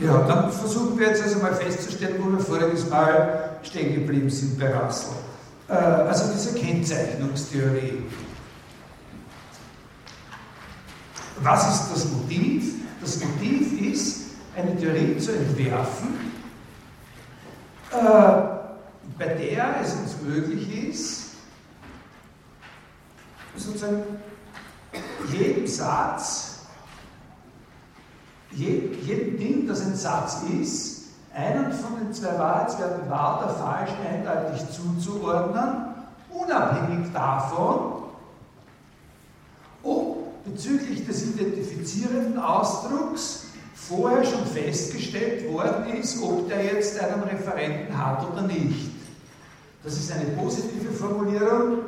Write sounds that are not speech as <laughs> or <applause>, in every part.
Ja, dann versuchen wir jetzt also mal festzustellen, wo wir voriges Mal stehen geblieben sind bei Russell. Äh, also diese Kennzeichnungstheorie. Was ist das Motiv? Das Motiv ist, eine Theorie zu entwerfen, äh, bei der es uns möglich ist, sozusagen jedem Satz, jedem Ding, das ein Satz ist, einen von den zwei Wahrheitswerten wahr oder falsch eindeutig zuzuordnen, unabhängig davon, ob bezüglich des identifizierenden Ausdrucks vorher schon festgestellt worden ist, ob der jetzt einen Referenten hat oder nicht. Das ist eine positive Formulierung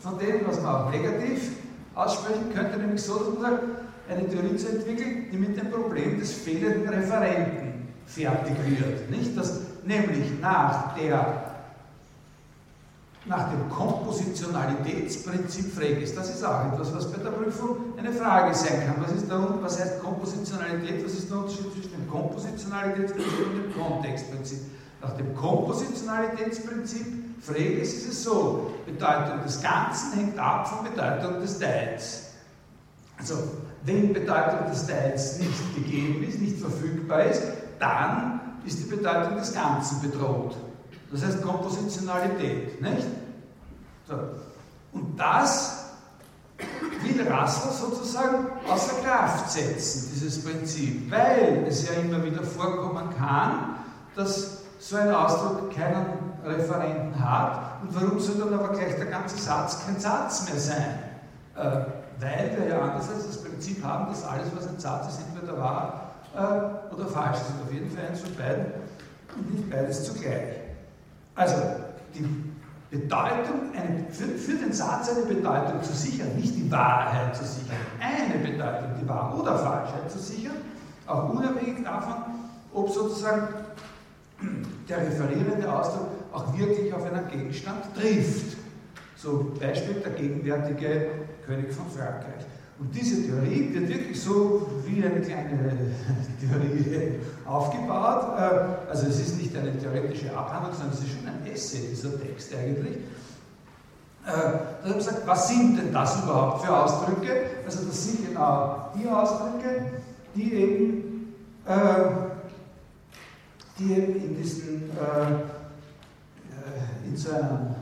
von dem, was man auch negativ aussprechen könnte, nämlich so, dass man sagt, eine Theorie zu entwickeln, die mit dem Problem des fehlenden Referenten fertig wird. Nicht? Dass nämlich nach, der, nach dem Kompositionalitätsprinzip frag ist. Das ist auch etwas, was bei der Prüfung eine Frage sein kann. Was, ist der, was heißt Kompositionalität? Was ist der Unterschied zwischen dem Kompositionalitätsprinzip und dem Kontextprinzip? Nach dem Kompositionalitätsprinzip Freges ist es so, Bedeutung des Ganzen hängt ab von Bedeutung des Teils. Also, wenn Bedeutung des Teils nicht gegeben ist, nicht verfügbar ist, dann ist die Bedeutung des Ganzen bedroht. Das heißt Kompositionalität, nicht? So. Und das will Russell sozusagen außer Kraft setzen, dieses Prinzip, weil es ja immer wieder vorkommen kann, dass so ein Ausdruck keinen Referenten hat. Und warum soll dann aber gleich der ganze Satz kein Satz mehr sein? Äh, weil wir ja andererseits das Prinzip haben, dass alles, was ein Satz ist, entweder wahr äh, oder falsch ist. Auf jeden Fall eins von beiden und nicht beides zugleich. Also, die Bedeutung, eine, für, für, den Satz eine Bedeutung zu sichern, nicht die Wahrheit zu sichern, eine Bedeutung, die Wahr- oder Falschheit zu sichern, auch unabhängig davon, ob sozusagen der referierende Ausdruck auch wirklich auf einen Gegenstand trifft. So Beispiel der gegenwärtige König von Frankreich. Und diese Theorie wird wirklich so wie eine kleine <laughs> Theorie aufgebaut. Äh, also es ist nicht eine theoretische Abhandlung, sondern es ist schon ein Essay, dieser Text eigentlich. Äh, da haben gesagt, was sind denn das überhaupt für Ausdrücke? Also das sind genau die Ausdrücke, die eben, äh, die eben in diesen in so einem,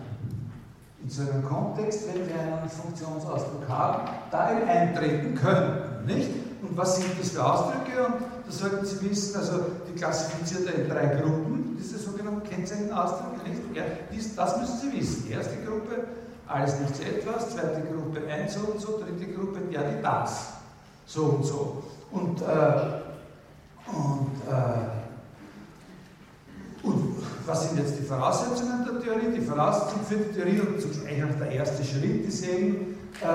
in so einem Kontext, wenn wir einen Funktionsausdruck haben, da eben eintreten könnten. Nicht? Und was sind das für Ausdrücke? Und da sollten Sie wissen, also die klassifiziert er in drei Gruppen, diese sogenannten Kennzeichenausdrücke. Nicht? Ja, dies, das müssen Sie wissen. Erste Gruppe, alles nichts etwas, zweite Gruppe ein so und so, dritte Gruppe ja die das. So und so. Und, äh, und äh, und was sind jetzt die Voraussetzungen der Theorie? Die Voraussetzungen für die Theorie und zugleich auch der erste Schritt ist eben, äh,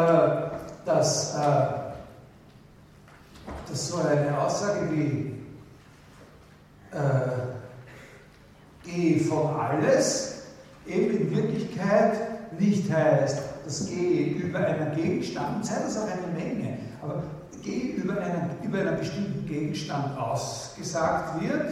dass, äh, dass so eine Aussage wie äh, G von alles eben in Wirklichkeit nicht heißt, dass G über einen Gegenstand, sei das auch eine Menge, aber G über einen, über einen bestimmten Gegenstand ausgesagt wird,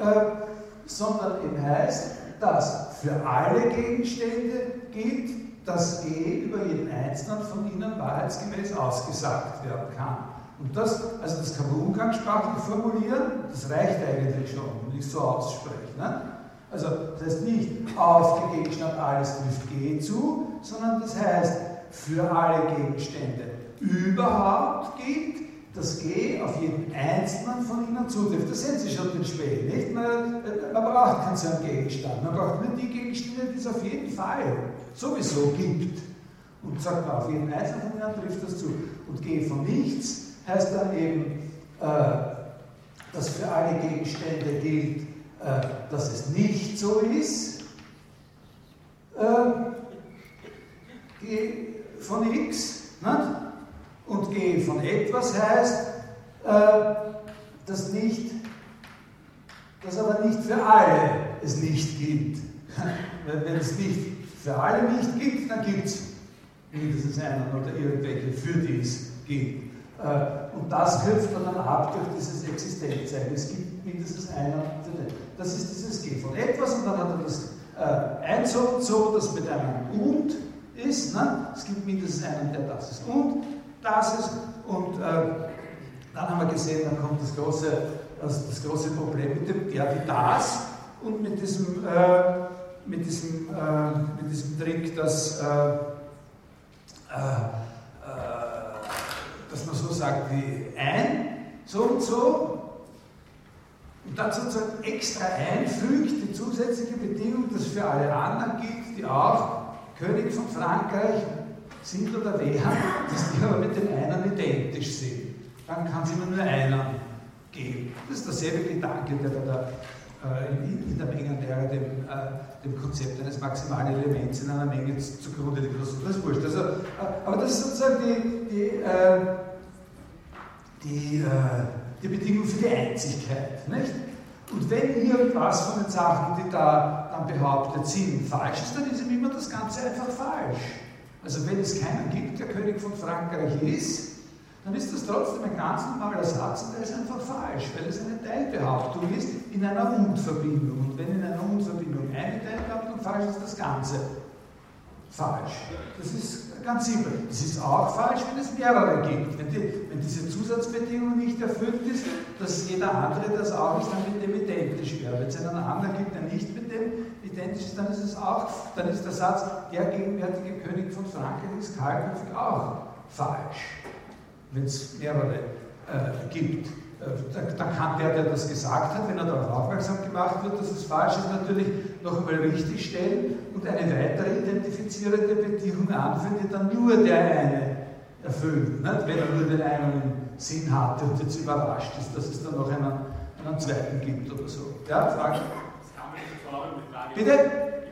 äh, sondern eben heißt, dass für alle Gegenstände gilt, dass G über jeden einzelnen von ihnen wahrheitsgemäß ausgesagt werden kann. Und das, also das kann man umgangssprachlich formulieren, das reicht eigentlich schon, wenn ich so ausspreche. Ne? Also das heißt nicht, auf den Gegenstand alles trifft G zu, sondern das heißt, für alle Gegenstände überhaupt gilt, das G auf jeden einzelnen von ihnen zutrifft. Da sehen Sie schon den Schmäh, nicht? Man, man braucht keinen so einen Gegenstand. Man braucht nur die Gegenstände, die es auf jeden Fall sowieso gibt. Und sagt man, auf jeden einzelnen von ihnen trifft das zu. Und G von nichts heißt dann eben, äh, dass für alle Gegenstände gilt, äh, dass es nicht so ist. Äh, G von x. Nicht? Und G von etwas heißt, äh, dass nicht, dass aber nicht für alle es nicht gilt. <laughs> Wenn es nicht für alle nicht gilt, dann gibt es mindestens einen oder irgendwelche, für die es gilt. Äh, und das kürzt man dann ab durch dieses Existenzzeichen. Es gibt mindestens einen. Das ist dieses G von etwas und dann hat er das äh, ein so und so, das mit einem und ist. Ne? Es gibt mindestens einen, der das ist und das ist. Und äh, dann haben wir gesehen, dann kommt das große, das, das große Problem mit dem der, die, das und mit diesem, äh, mit diesem, äh, mit diesem Trick, dass, äh, äh, dass man so sagt wie ein, so und so, und dann sozusagen extra einfügt, die zusätzliche Bedingung, dass für alle anderen gilt, die auch König von Frankreich sind oder wären, dass die aber mit den einen identisch sind. Dann kann es immer nur einen geben. Das ist derselbe Gedanke, der da äh, in, der Mengenlehre dem, äh, dem Konzept eines maximalen Elements in einer Menge zugrunde liegt. Das ist wurscht. Also, äh, aber das ist sozusagen die, die, äh, die, äh, die Bedingung für die Einzigkeit. Nicht? Und wenn irgendwas von den Sachen, die da dann behauptet sind, falsch ist, dann ist ihm immer das Ganze einfach falsch. Also wenn es keinen gibt, der König von Frankreich ist, dann ist das trotzdem ein ganz normaler Satz und der ist einfach falsch, weil es eine Teilbehauptung ist in einer Und-Verbindung. Und wenn in einer Und-Verbindung eine Teilbehauptung falsch ist, das Ganze falsch. Das ist ganz simpel. Es ist auch falsch, wenn es mehrere gibt. Wenn, die, wenn, diese Zusatzbedingung nicht erfüllt ist, dass jeder andere das auch ist, dann mit dem identisch wäre. Wenn es einen anderen gibt, der nicht mit dem identisch ist, dann ist es auch, dann ist der Satz, der gegenwärtige König von Frankreich ist kahlköpfig auch falsch. Wenn es mehrere äh, gibt. Äh, dann kann der, der das gesagt hat, wenn er darauf aufmerksam gemacht wird, dass es falsch ist, natürlich noch einmal richtig stellen und eine weitere identifizierende Bedingung anführen, die dann nur der eine erfüllt, nicht? wenn er nur den einen Sinn hatte und jetzt überrascht ist, dass es dann noch einen, einen zweiten gibt oder so. Ja, Frage? Es Tutorium die Frage Bitte?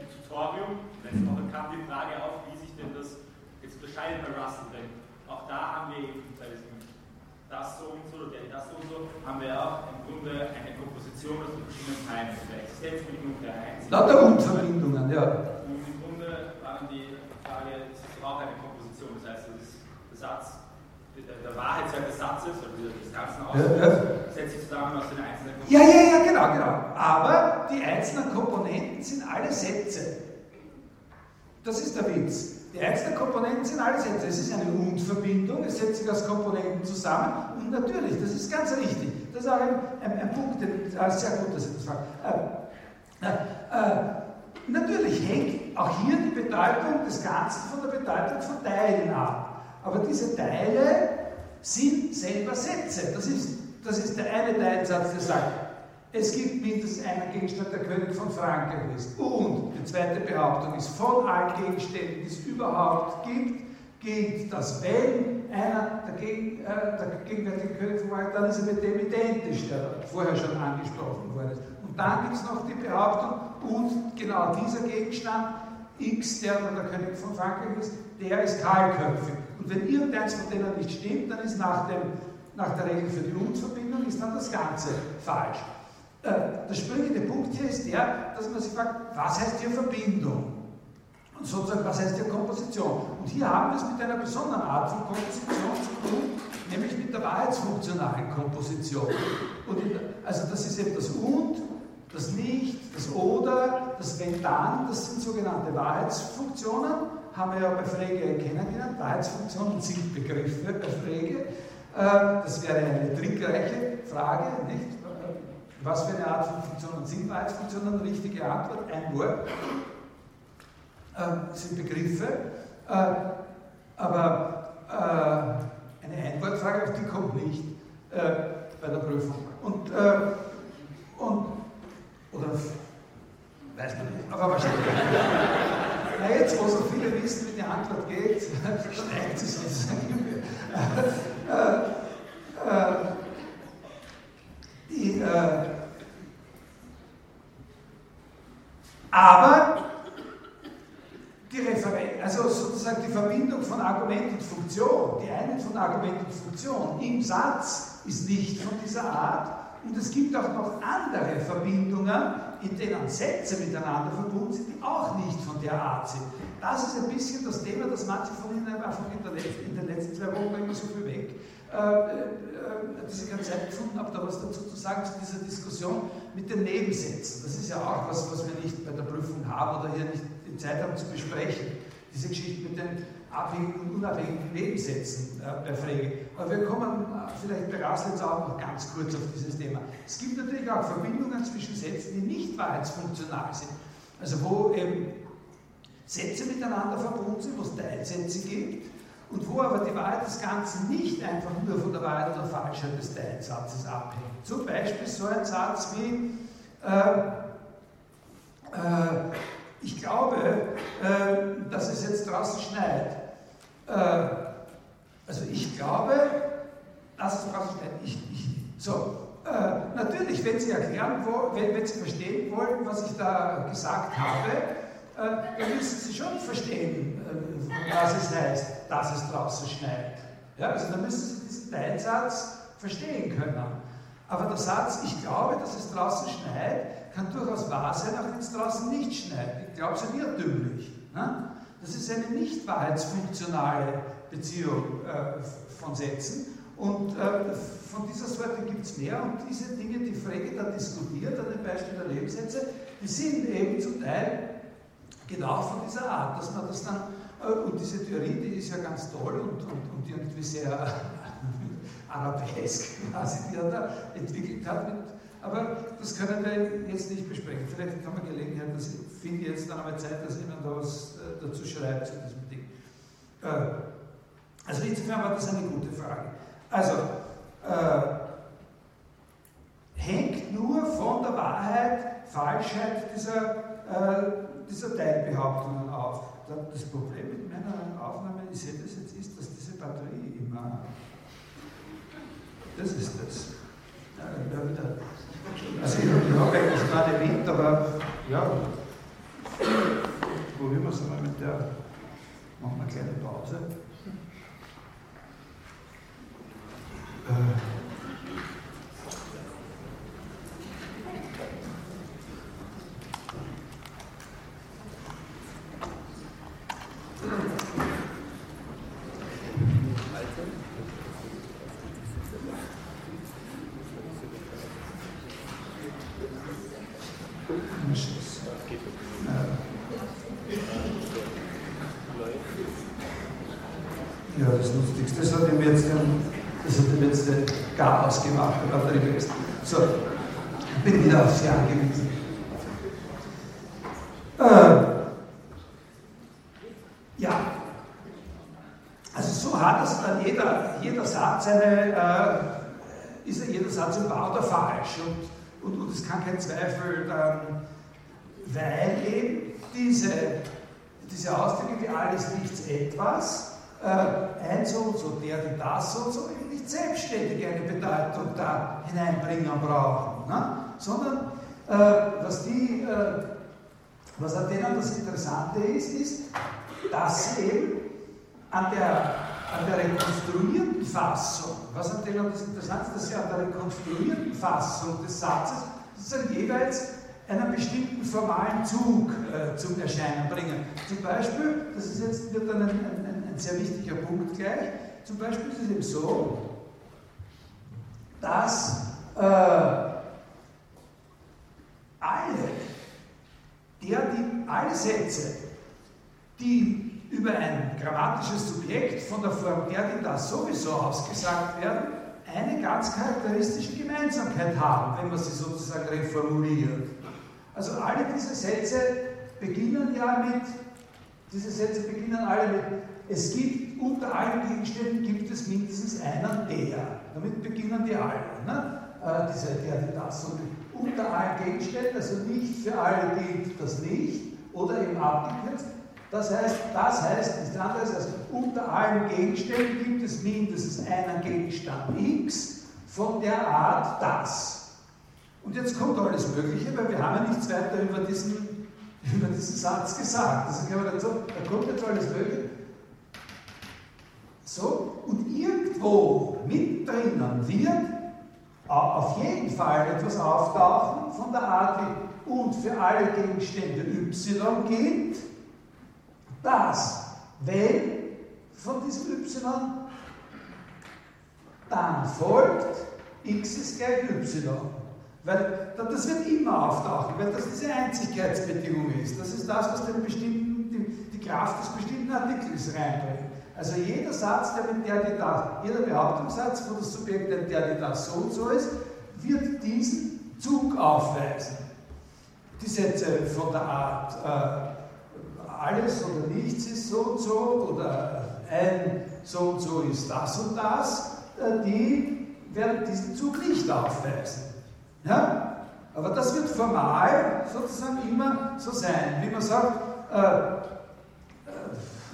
Im Tutorium letzte Woche kam die Frage auf, wie sich denn das jetzt unterscheidet bei Russell, denn auch da haben wir eben bei diesem das so und so oder das so und so, haben wir auch im Grunde eine Komposition aus den verschiedenen Teilen, also der Existenzbedingung der Einzelnen. Lauter Unverbindungen, ja. Und im Grunde war dann die Frage, es ist auch eine Komposition, das heißt, das ist der Satz, der, der Wahrheitswert des Satzes, oder des ganzen Ausdrucks, setzt sich zusammen aus den einzelnen Komponenten. Ja, ja, ja, genau, genau. Aber die einzelnen Komponenten sind alle Sätze. Das ist der Witz. Die einzelnen Komponenten sind alle Sätze. Es ist eine Und-Verbindung, es setzt sich aus Komponenten zusammen und natürlich, das ist ganz richtig. Das ist auch ein, ein, ein Punkt, den, äh, sehr gut, dass Sie das fragen. Äh, äh, äh, natürlich hängt auch hier die Bedeutung des Ganzen von der Bedeutung von Teilen ab. Aber diese Teile sind selber Sätze. Das ist, das ist der eine Teilsatz, der sagt, es gibt mindestens einen Gegenstand, der König von Frankreich ist. Und die zweite Behauptung ist, von allen Gegenständen, die es überhaupt gibt, gilt, dass wenn einer der, Gegen, äh, der gegenwärtige König von Frankreich, dann ist er mit dem identisch, der vorher schon angesprochen worden ist. Und dann gibt es noch die Behauptung, und genau dieser Gegenstand, X, der dann der König von Frankreich ist, der ist kahlköpfig. Und wenn irgendeins von denen nicht stimmt, dann ist nach, dem, nach der Regel für die Und-Verbindung ist dann das Ganze falsch. Äh, der springende Punkt hier ist der, dass man sich fragt, was heißt hier Verbindung? Und sozusagen, was heißt hier Komposition? Und hier haben wir es mit einer besonderen Art von Komposition zu tun, nämlich mit der wahrheitsfunktionalen Komposition. Und in, also das ist eben das Und, das Nicht, das Oder, das Wenn dann, das sind sogenannte Wahrheitsfunktionen, haben wir ja bei Frege kennengelernt. Wahrheitsfunktionen sind Begriffe bei Frege. Äh, das wäre eine trickreiche Frage, nicht? Was für eine Art von Funktionen sind Wahrheitsfunktionen? Richtige Antwort, ein Wort, äh, sind Begriffe, äh, aber äh, eine Einwortfrage, auf die kommt nicht äh, bei der Prüfung. Und, und oder weiß man nicht, aber wahrscheinlich. Na jetzt, wo so viele wissen, wie die Antwort geht, steigt sie sozusagen. äh, äh, die, äh, aber die Referenz, also sozusagen die Verbindung von Argument und Funktion, die Einheit von Argument und Funktion im Satz ist nicht von dieser Art. Und es gibt auch noch andere Verbindungen, in denen Sätze miteinander verbunden sind, die auch nicht von der Art sind. Das ist ein bisschen das Thema, das manche von Ihnen einfach in, in den letzten zwei Wochen immer so viel weg dass ich keine Zeit gefunden habe, da was dazu zu sagen zu dieser Diskussion mit den Nebensätzen. Das ist ja auch was, was wir nicht bei der Prüfung haben oder hier nicht die Zeit haben zu besprechen. Diese Geschichte mit den abhängigen und unabhängigen Nebensätzen äh, bei Frege. Aber wir kommen äh, vielleicht bei Raslitz auch noch ganz kurz auf dieses Thema. Es gibt natürlich auch Verbindungen zwischen Sätzen, die nicht wahrheitsfunktional sind. Also wo eben Sätze miteinander verbunden sind, wo es Teilsätze gibt und wo aber die Wahrheit des Ganzen nicht einfach nur von der Wahrheit oder Falschheit des Teilsatzes abhängt. Zum Beispiel so ein Satz wie, äh, äh, ich glaube, äh, dass es jetzt draußen schneit. Äh, also ich glaube, draußen schneit. Ich, ich, so, äh, natürlich, wenn Sie erklären wollen, wenn, wenn Sie verstehen wollen, was ich da gesagt habe, äh, dann müssen Sie schon verstehen, äh, was es heißt, dass es draußen schneit. Ja, also dann müssen Sie diesen Teilsatz verstehen können. Aber der Satz, ich glaube, dass es draußen schneit, kann durchaus wahr sein, auch wenn es draußen nicht schneit. Ich glaube, es ist irrtümlich. Ne? Das ist eine nicht wahrheitsfunktionale Beziehung äh, von Sätzen. Und äh, von dieser Sorte gibt es mehr. Und diese Dinge, die Frege da diskutiert, an dem Beispiel der Lebenssätze, die sind eben zum Teil genau von dieser Art, dass man das dann, äh, und diese Theorie, die ist ja ganz toll und, und, und irgendwie sehr <laughs> arabesk quasi, die er da entwickelt hat. Mit, aber das können wir jetzt nicht besprechen. Vielleicht haben wir Gelegenheit, dass ich finde jetzt dann einmal Zeit, dass jemand da was äh, dazu schreibt zu diesem Ding. Äh, also insofern war das eine gute Frage. Also, äh, hängt nur von der Wahrheit, Falschheit dieser, äh, dieser Teilbehauptungen auf. Das Problem mit meiner Aufnahme, ich sehe das jetzt, ist, dass diese Batterie immer das ist das. Ja, wieder. Also ich, habe eigentlich gerade erwähnt, aber ja, probieren wir es einmal mit der, machen wir eine kleine Pause. Äh, gemacht, der Batteriewechsel. So, bin wieder auf Sie angewiesen. Äh, ja, also so hat es dann jeder, jeder Satz eine, äh, ist jeder Satz wahr oder falsch und, und, und es kann kein Zweifel dann, weil eben diese, diese Ausdrücke wie alles nichts etwas, äh, ein so und so, der, die das und so, nicht selbstständig eine Bedeutung da hineinbringen brauchen, ne? sondern äh, was, die, äh, was an denen das Interessante ist, ist, dass sie eben an der, an der rekonstruierten Fassung, was an denen das Interessante ist, dass sie an der rekonstruierten Fassung des Satzes. Sozusagen jeweils einen bestimmten formalen Zug äh, zum Erscheinen bringen. Zum Beispiel, das ist jetzt wird dann ein, ein, ein sehr wichtiger Punkt gleich, zum Beispiel ist es eben so, dass äh, alle, der, die, alle Sätze, die über ein grammatisches Subjekt von der Form der, die das sowieso ausgesagt werden, eine ganz charakteristische Gemeinsamkeit haben, wenn man sie sozusagen reformuliert. Also alle diese Sätze beginnen ja mit, diese Sätze beginnen alle mit, es gibt unter allen Gegenständen gibt es mindestens einen der. Damit beginnen die alle. Ne? Äh, diese, der, die das. Und unter allen Gegenständen, also nicht für alle gilt das nicht, oder eben abgekürzt. Das heißt, das heißt nichts anderes als unter allen Gegenständen gibt es mindestens einen Gegenstand X von der Art das. Und jetzt kommt alles Mögliche, weil wir haben ja nichts weiter über diesen, <laughs> über diesen Satz gesagt. Also kann man dazu, da kommt jetzt alles Mögliche. So, und irgendwo mittendrin wird auf jeden Fall etwas auftauchen von der Art wie und für alle Gegenstände y gilt, dass wenn von diesem y dann folgt x ist gleich y. Weil das wird immer auftauchen, weil das diese Einzigkeitsbedingung ist. Das ist das, was den bestimmten, die, die Kraft des bestimmten Artikels reinbringt. Also jeder Satz, der mit der, die das, jeder Behauptungssatz, wo das Subjekt der, der, die das so und so ist, wird diesen Zug aufweisen. Die Sätze von der Art äh, alles oder nichts ist so und so oder ein so und so ist das und das, äh, die werden diesen Zug nicht aufweisen. Ja? Aber das wird formal sozusagen immer so sein. Wie man sagt, äh, äh,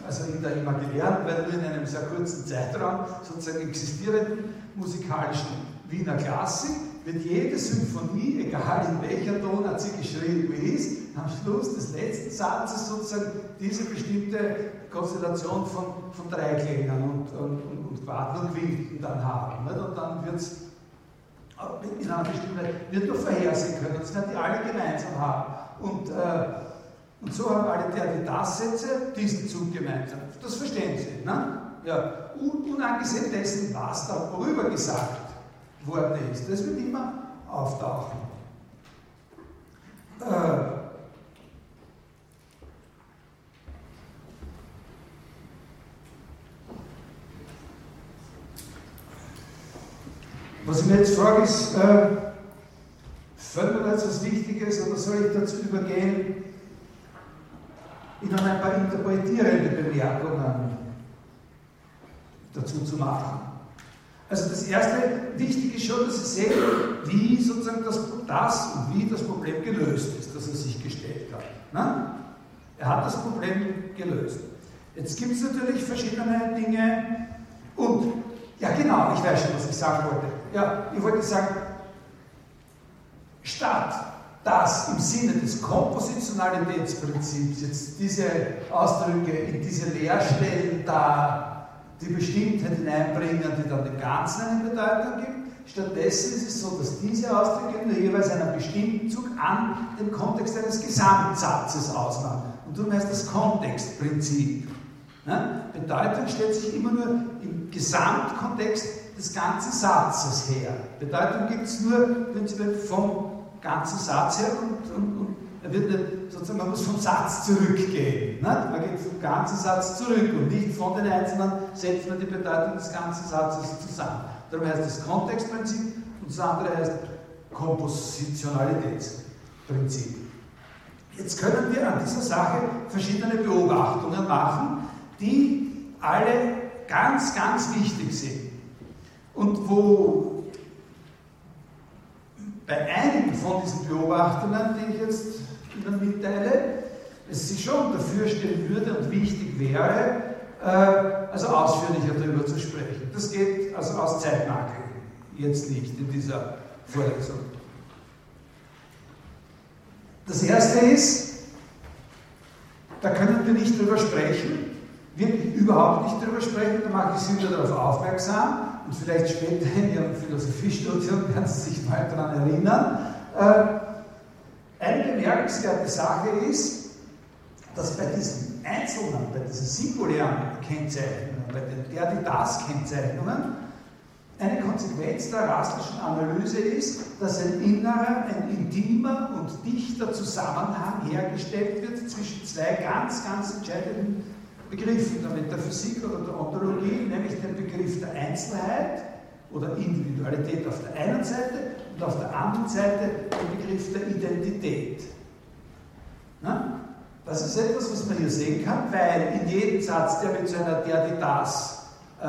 also in der imaginären, weil nur in einem sehr kurzen Zeitraum sozusagen existierenden musikalischen Wiener Klassik, wird jede Symphonie, egal in welcher Tonart sie geschrieben ist, am Schluss des letzten Satzes sozusagen diese bestimmte Konstellation von, von Dreiklängen und, und, und, und Quarten und Quinten dann haben. Nicht? Und dann wird es in einer bestimmten wird nur vorhersehen können. Das werden die alle gemeinsam haben. Und, äh, und so haben alle der die Das-Sätze diesen Zug gemeinsam. Das verstehen Sie. Ne? Ja. unangesehen dessen, was darüber gesagt worden ist. Das wird immer auftauchen. Äh, Was ich mir jetzt frage, ist, äh, fällt mir jetzt was Wichtiges oder soll ich dazu übergehen, Ihnen ein paar interpretierende Bemerkungen dazu zu machen? Also das erste Wichtige ist schon, dass Sie sehen, wie sozusagen das, das und wie das Problem gelöst ist, das er sich gestellt hat. Na? Er hat das Problem gelöst. Jetzt gibt es natürlich verschiedene Dinge und, ja genau, ich weiß schon, was ich sagen wollte. Ja, ich wollte sagen, statt dass im Sinne des Kompositionalitätsprinzips jetzt diese Ausdrücke in diese Leerstellen da die Bestimmtheit hineinbringen, die dann dem Ganzen eine Bedeutung gibt. Stattdessen ist es so, dass diese Ausdrücke nur jeweils einen bestimmten Zug an den Kontext eines Gesamtsatzes ausmachen. Und darum heißt das Kontextprinzip. Ja? Bedeutung stellt sich immer nur im Gesamtkontext des ganzen Satzes her. Bedeutung gibt es nur prinzipiell vom ganzen Satz her und, und, und wird sozusagen, man muss vom Satz zurückgehen. Nicht? Man geht vom ganzen Satz zurück und nicht von den einzelnen setzt man die Bedeutung des ganzen Satzes zusammen. Darum heißt es Kontextprinzip und das andere heißt Kompositionalitätsprinzip. Jetzt können wir an dieser Sache verschiedene Beobachtungen machen, die alle ganz, ganz wichtig sind. Und wo bei einigen von diesen Beobachtungen, die ich jetzt Ihnen mitteile, es sich schon dafür stellen würde und wichtig wäre, äh, also ausführlicher darüber zu sprechen. Das geht also aus Zeitmangel jetzt nicht in dieser Vorlesung. Das erste ist, da können wir nicht drüber sprechen, wirklich überhaupt nicht drüber sprechen, da mache ich Sie wieder darauf aufmerksam, und vielleicht später in Ihrem Philosophiestudium werden Sie sich mal daran erinnern. Eine bemerkenswerte Sache ist, dass bei diesen einzelnen, bei diesen singulären Kennzeichnungen, bei den der, die das Kennzeichnungen, eine Konsequenz der rassischen Analyse ist, dass ein innerer, ein intimer und dichter Zusammenhang hergestellt wird zwischen zwei ganz, ganz entscheidenden Begriffen der Metaphysik oder der Ontologie, nämlich den Begriff der Einzelheit oder Individualität auf der einen Seite und auf der anderen Seite den Begriff der Identität. Na? Das ist etwas, was man hier sehen kann, weil in jedem Satz, der mit so einer der, die, das äh,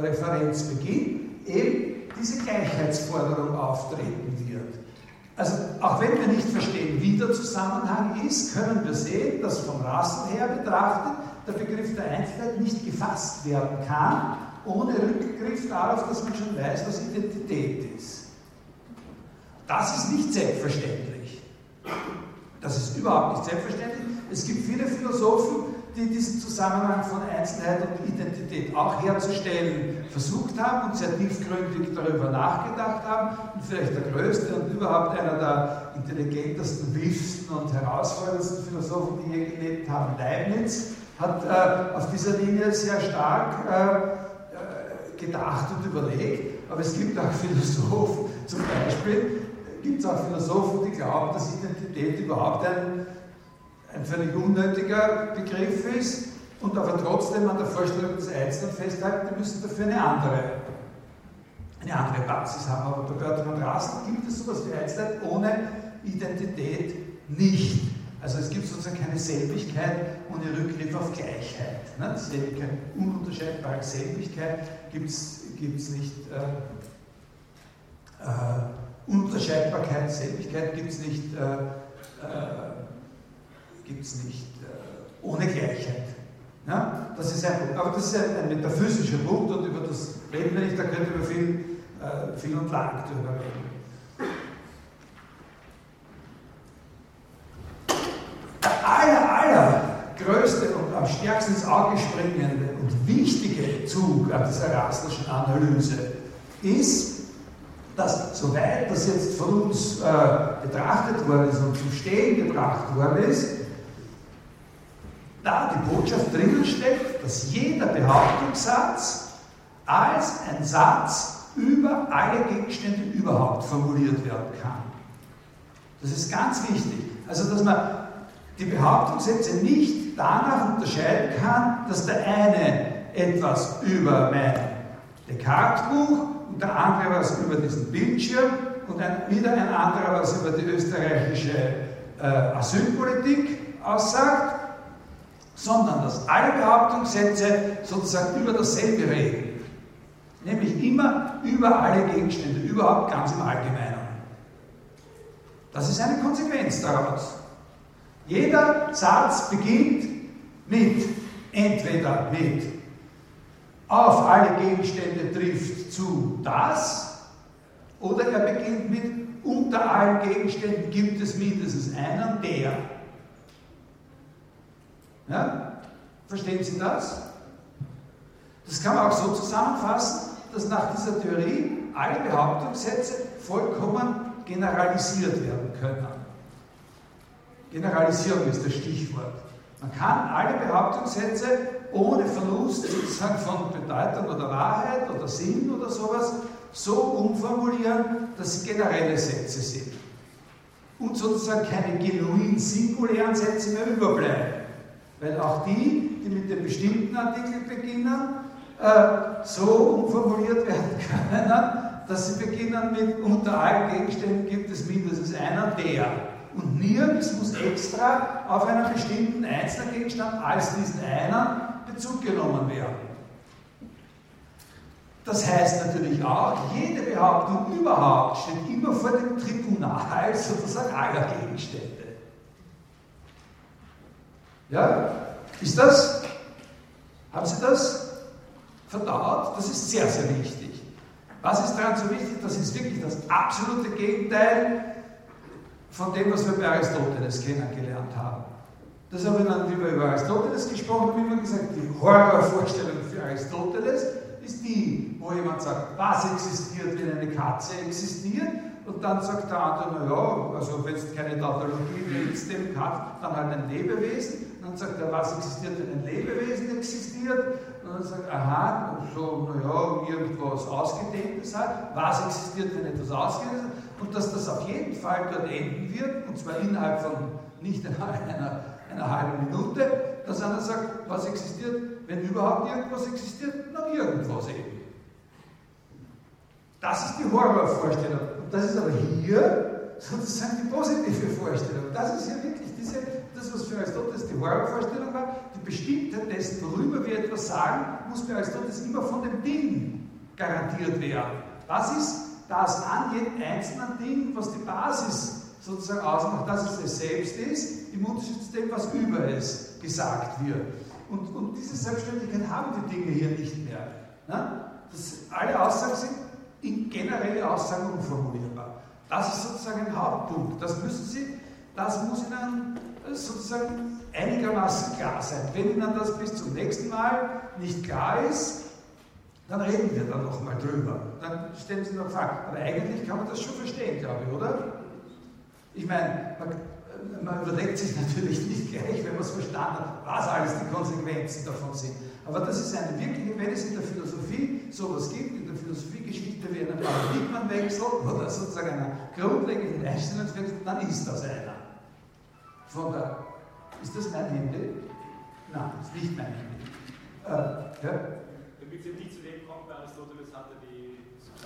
Referenz beginnt, eben diese Gleichheitsforderung auftreten wird. Also auch wenn wir nicht verstehen, wie der Zusammenhang ist, können wir sehen, dass vom Rassen her betrachtet der Begriff der Einzelheit nicht gefasst werden kann, ohne Rückgriff darauf, dass man schon weiß, was Identität ist. Das ist nicht selbstverständlich. Das ist überhaupt nicht selbstverständlich. Es gibt viele Philosophen, die diesen Zusammenhang von Einzelheit und Identität auch herzustellen versucht haben und sehr tiefgründig darüber nachgedacht haben. Und vielleicht der größte und überhaupt einer der intelligentesten, wildsten und herausforderndsten Philosophen, die je gelebt haben, Leibniz, hat äh, auf dieser Linie sehr stark äh, gedacht und überlegt, aber es gibt auch Philosophen, zum Beispiel, gibt es auch Philosophen, die glauben, dass Identität überhaupt ein, ein völlig unnötiger Begriff ist und aber trotzdem an der Vorstellung des Einzelnen festhalten, die müssen dafür eine andere, eine andere Basis haben. Aber bei Bertrand Russell gibt es sowas wie Einzelheit ohne Identität nicht. Also es gibt sozusagen keine Selbigkeit ohne Rückgriff auf Gleichheit. Ne? Selbigkeit, ununterscheidbare Selbigkeit gibt es nicht. Äh, äh, Ununterscheidbarkeit, Selbigkeit gibt es nicht, äh, äh, gibt's nicht äh, ohne Gleichheit. Ja? Das ist ein, aber das ist ein, ein metaphysischer Punkt und über das reden wir nicht, da könnte man viel, äh, viel und lang drüber reden. Der aller, aller größte und am stärksten ins Auge springende und wichtige Zug an dieser rassischen Analyse ist, dass soweit das jetzt von uns äh, betrachtet worden ist und zum Stehen gebracht worden ist, da die Botschaft drinnen steckt, dass jeder Behauptungssatz als ein Satz über alle Gegenstände überhaupt formuliert werden kann. Das ist ganz wichtig. Also, dass man die Behauptungssätze nicht danach unterscheiden kann, dass der eine etwas über mein Descartes-Buch und der andere was über diesen Bildschirm und ein, wieder ein anderer was über die österreichische äh, Asylpolitik aussagt, sondern dass alle Behauptungssätze sozusagen über dasselbe reden. Nämlich immer über alle Gegenstände, überhaupt ganz im Allgemeinen. Das ist eine Konsequenz daraus. Jeder Satz beginnt mit, entweder mit auf alle Gegenstände trifft zu das, oder er beginnt mit unter allen Gegenständen gibt es mindestens einen, der. Ja? Verstehen Sie das? Das kann man auch so zusammenfassen, dass nach dieser Theorie alle Behauptungssätze vollkommen generalisiert werden können. Generalisierung ist das Stichwort. Man kann alle Behauptungssätze ohne Verlust sozusagen von Bedeutung oder Wahrheit oder Sinn oder sowas so umformulieren, dass sie generelle Sätze sind. Und sozusagen keine genuin singulären Sätze mehr überbleiben. Weil auch die, die mit dem bestimmten Artikel beginnen, äh, so umformuliert werden <laughs> können, dass sie beginnen mit unter allen Gegenständen gibt es mindestens einen, der. Und nirgends muss extra auf einen bestimmten einzelnen Gegenstand als diesen einen Bezug genommen werden. Das heißt natürlich auch, jede Behauptung überhaupt steht immer vor dem Tribunal <laughs> sozusagen aller Gegenstände. Ja? Ist das? Haben Sie das verdaut? Das ist sehr, sehr wichtig. Was ist daran so wichtig? Das ist wirklich das absolute Gegenteil von dem, was wir bei Aristoteles kennengelernt haben. Das haben wir dann, wie über Aristoteles gesprochen haben, immer gesagt, die Horrorvorstellung für Aristoteles ist die, wo jemand sagt, was existiert, wenn eine Katze existiert, und dann sagt der andere, naja, also wenn es keine Tautologie willst, dem Katz, dann halt ein Lebewesen. Und dann sagt er, was existiert, wenn ein Lebewesen existiert? Und dann sagt er, aha, so, naja, irgendwas Ausgedehntes hat. Was existiert, wenn etwas Ausgedehntes hat? Und dass das auf jeden Fall dort enden wird, und zwar innerhalb von nicht einmal <laughs> einer einer halben Minute, dass einer sagt, was existiert, wenn überhaupt irgendwas existiert, na irgendwas eben. Das ist die Horrorvorstellung. Und das ist aber hier sozusagen die positive Vorstellung. Das ist ja wirklich diese, das, was für Aristoteles die Horrorvorstellung war, die Bestimmtheit dessen, worüber wir etwas sagen, muss bei Aristoteles immer von dem Ding garantiert werden. Was ist das an jedem einzelnen Ding, was die Basis sozusagen ausmacht, dass es es selbst ist, im Unterschied zu dem, was über es gesagt wird. Und, und diese Selbstständigkeit haben die Dinge hier nicht mehr. Ne? Das, alle Aussagen sind in generelle Aussagen umformulierbar. Das ist sozusagen ein Hauptpunkt. Das müssen Sie, das muss Ihnen sozusagen einigermaßen klar sein. Wenn Ihnen das bis zum nächsten Mal nicht klar ist, dann reden wir dann nochmal drüber. Dann stellen Sie noch Fragen. Aber eigentlich kann man das schon verstehen, glaube ich, oder? Ich meine, man, man, überlegt sich <laughs> natürlich nicht gleich, wenn man es verstanden hat, was alles die Konsequenzen davon sind. Aber das ist eine wirkliche, wenn es in der Philosophie sowas gibt, in der Philosophiegeschichte wie einen Paradigmenwechsel oder sozusagen einen grundlegenden Einstellungswechsel, dann ist das einer. Von der, ist das mein Handy? Nein, das ist nicht mein Handy. Äh, ja? Damit sie nicht zu dem kommt, bei Aristoteles hatte die Substanz.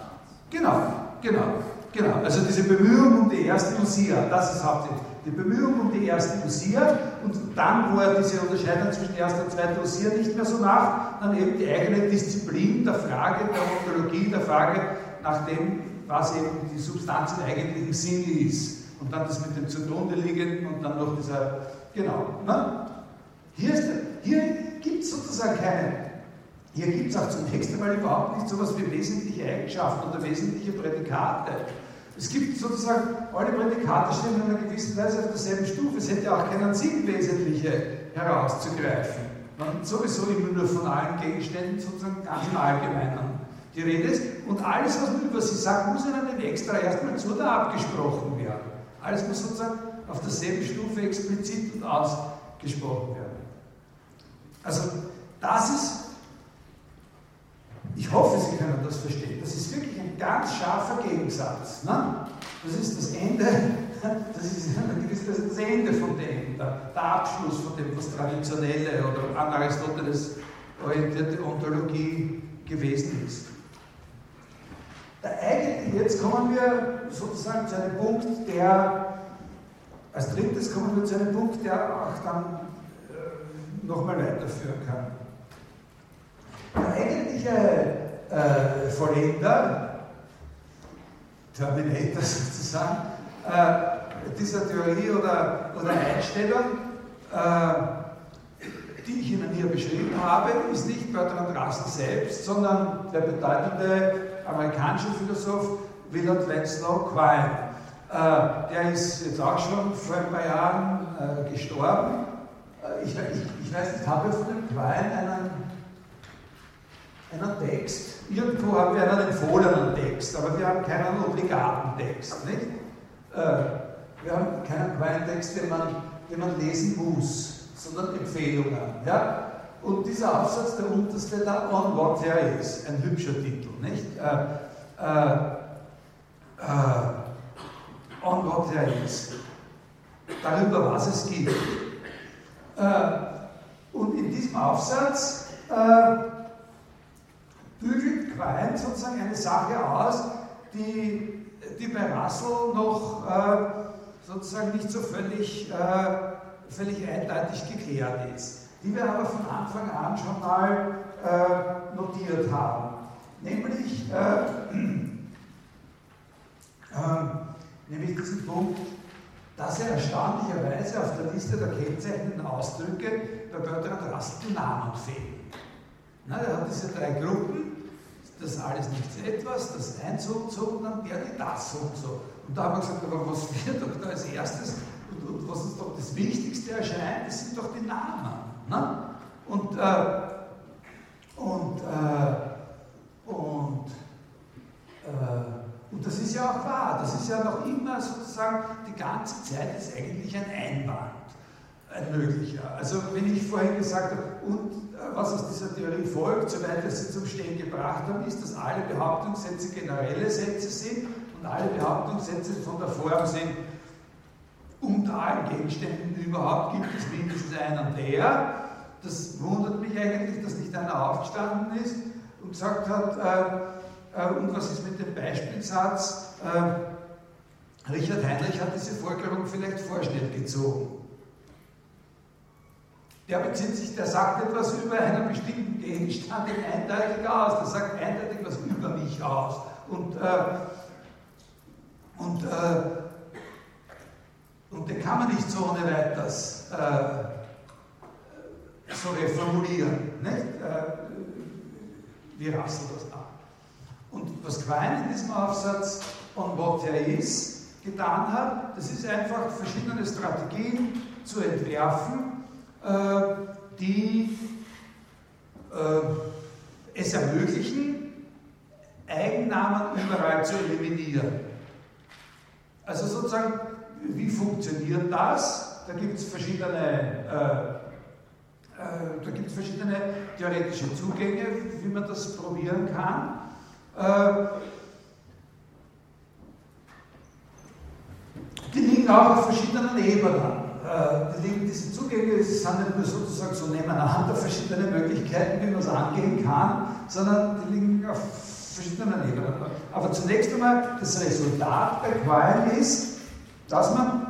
Genau, genau, genau. Also diese Bemühung um die erste Usia, das ist hauptsächlich. Die Bemühung um die erste Usia und dann, wo er diese Unterscheidung zwischen erster und zweiter Usia nicht mehr so macht, dann eben die eigene Disziplin der Frage der Ontologie, der Frage nach dem, was eben die Substanz im eigentlichen Sinne ist. Und dann das mit dem zugrunde liegenden und dann noch dieser, genau. Ne? Hier, hier gibt es sozusagen keine hier gibt es auch zunächst einmal überhaupt nicht so etwas wie wesentliche Eigenschaften oder wesentliche Prädikate. Es gibt sozusagen, alle Prädikate stehen in einer gewissen Weise auf derselben Stufe. Es hätte auch keinen Sinn, wesentliche herauszugreifen. Man sowieso immer nur von allen Gegenständen sozusagen ganz im Allgemeinen die Rede ist. Und alles, was man über sie sagt, muss in einem Extra erstmal zu oder abgesprochen werden. Alles muss sozusagen auf derselben Stufe explizit und ausgesprochen werden. Also, das ist ich hoffe, Sie können das verstehen. Das ist wirklich ein ganz scharfer Gegensatz. Ne? Das ist das Ende, <laughs> <laughs> das ist, das, Ende von dem, der, der, Abschluss von dem, was traditionelle oder an Aristoteles orientierte Ontologie gewesen ist. Eigentlich, jetzt kommen wir sozusagen zu einem Punkt, der, als drittes kommen wir zu einem Punkt, der auch dann äh, nochmal weiterführen kann. Der eigentliche äh, Vollender, Terminator <laughs> sozusagen, äh, dieser Theorie oder, oder Einstellung, äh, die ich Ihnen hier beschrieben habe, ist nicht Bertrand Russell selbst, sondern der bedeutende amerikanische Philosoph Willard Wentzlow Quine. Äh, der ist jetzt auch schon vor ein paar Jahren äh, gestorben. Äh, ich, ich, ich, weiß nicht, habe ich von dem Quine einen einen Text. Irgendwo haben wir einen empfohlenen Text, aber wir haben keinen obligaten Text. Nicht? Äh, wir haben keinen Quelltext, den man, den man lesen muss, sondern Empfehlungen. Ja? Und dieser Aufsatz, der unterste da, On What There Is, ein hübscher Titel. Nicht? Äh, äh, äh, on What There Is. Darüber, was es gibt. Äh, und in diesem Aufsatz äh, bügelt Quine sozusagen eine Sache aus, die, die bei Russell noch äh, sozusagen nicht so völlig, äh, völlig eindeutig geklärt ist, die wir aber von Anfang an schon mal äh, notiert haben. Nämlich, äh, <clears throat> ähm, nämlich diesen Punkt, dass er erstaunlicherweise auf der Liste der kennzeichnenden Ausdrücke bei Bertrand Russell Namen fehlen. Na, er hat diese drei Gruppen, das alles nichts etwas, das eins und so und dann der die das und so. Und da haben wir gesagt, aber was wird doch da als erstes und, und, was uns doch das Wichtigste erscheint, das sind doch die Namen. Ne? Und, äh, und, äh, und, äh, und das ist ja auch wahr, das ist ja noch immer sozusagen, die ganze Zeit ist eigentlich ein Einwand, ein möglicher. Also wenn ich vorhin gesagt habe, und was aus dieser Theorie folgt, soweit wir sie zum Stehen gebracht haben, ist, dass alle Behauptungssätze generelle Sätze sind und alle Behauptungssätze von der Form sind, unter allen Gegenständen überhaupt gibt es mindestens einen der. Das wundert mich eigentlich, dass nicht einer aufgestanden ist und gesagt hat, äh, äh, und was ist mit dem Beispielsatz? Äh, Richard Heinrich hat diese Folgerung vielleicht vorschnell gezogen. Der bezieht sich, der sagt etwas über einen bestimmten Gegenstand eindeutig aus. Der sagt eindeutig was über mich aus. Und, äh, und, äh, und den kann man nicht so ohne weiteres äh, so reformulieren, nicht? Äh, wie Russell das macht. Und was Quine in diesem Aufsatz on what there is getan hat, das ist einfach verschiedene Strategien zu entwerfen, die äh, es ermöglichen, Eigennamen überall zu eliminieren. Also sozusagen, wie funktioniert das? Da gibt es verschiedene Äh, es verschiedene theoretische Zugänge, wie man das probieren kann. Äh, die liegen auch auf verschiedenen Ebenen. Äh, die liegen, diese Zugänge sind nicht nur sozusagen so nebeneinander verschiedene Möglichkeiten, wie man es angehen kann, sondern die liegen auf verschiedenen Ebenen. Aber zunächst einmal, das Resultat bei Quallen ist, dass man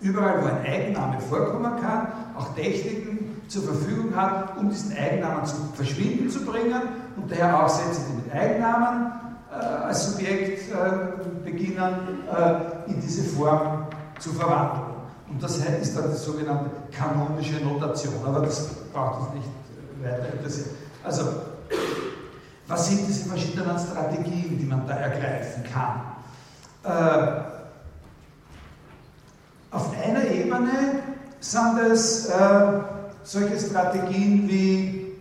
überall, wo ein Eigenname vorkommen kann, auch Techniken zur Verfügung hat, um diesen Eigennamen zu verschwinden zu bringen und daher auch Sätze, die mit Eigennamen äh, als Subjekt äh, beginnen, äh, in diese Form zu verwandeln. Und das ist dann die sogenannte kanonische Notation, aber das braucht uns nicht weiter interessieren. Also, was sind diese verschiedenen Strategien, die man da ergreifen kann? Äh, auf einer Ebene sind es äh, solche Strategien wie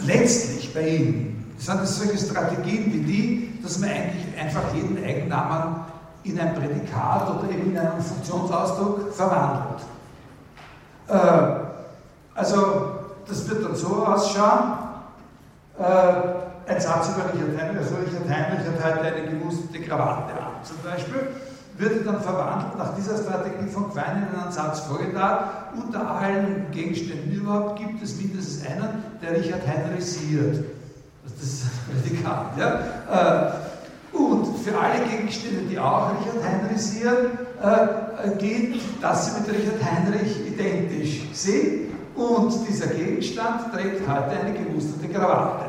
letztlich bei ihm sind es solche Strategien wie die, dass man eigentlich einfach jeden Eigennamen in ein Prädikat oder eben in einen Funktionsausdruck verwandelt. Äh, also das wird dann so ausschauen, äh, ein Satz über Richard Heinrich, also Richard Heinrich hat heute eine gemusterte Krawatte an, zum Beispiel, würde dann verwandelt nach dieser Strategie von Quine in einen Satz vorgetragen. Unter allen Gegenständen überhaupt gibt es mindestens einen, der Richard heinrichiert. Das ist ein Prädikat. Ja? Äh, und für alle Gegenstände, die auch Richard heinrichieren, äh, gilt, dass sie mit Richard Heinrich identisch sind. Und dieser Gegenstand trägt heute eine gemusterte Krawatte.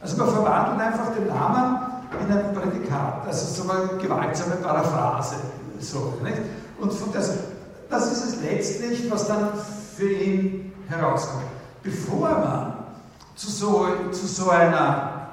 Also man verwandelt einfach den Namen in ein Prädikat, also so eine gewaltsame Paraphrase. So, nicht? Und von das, das ist es letztlich, was dann für ihn herauskommt. Bevor man zu so, zu so einer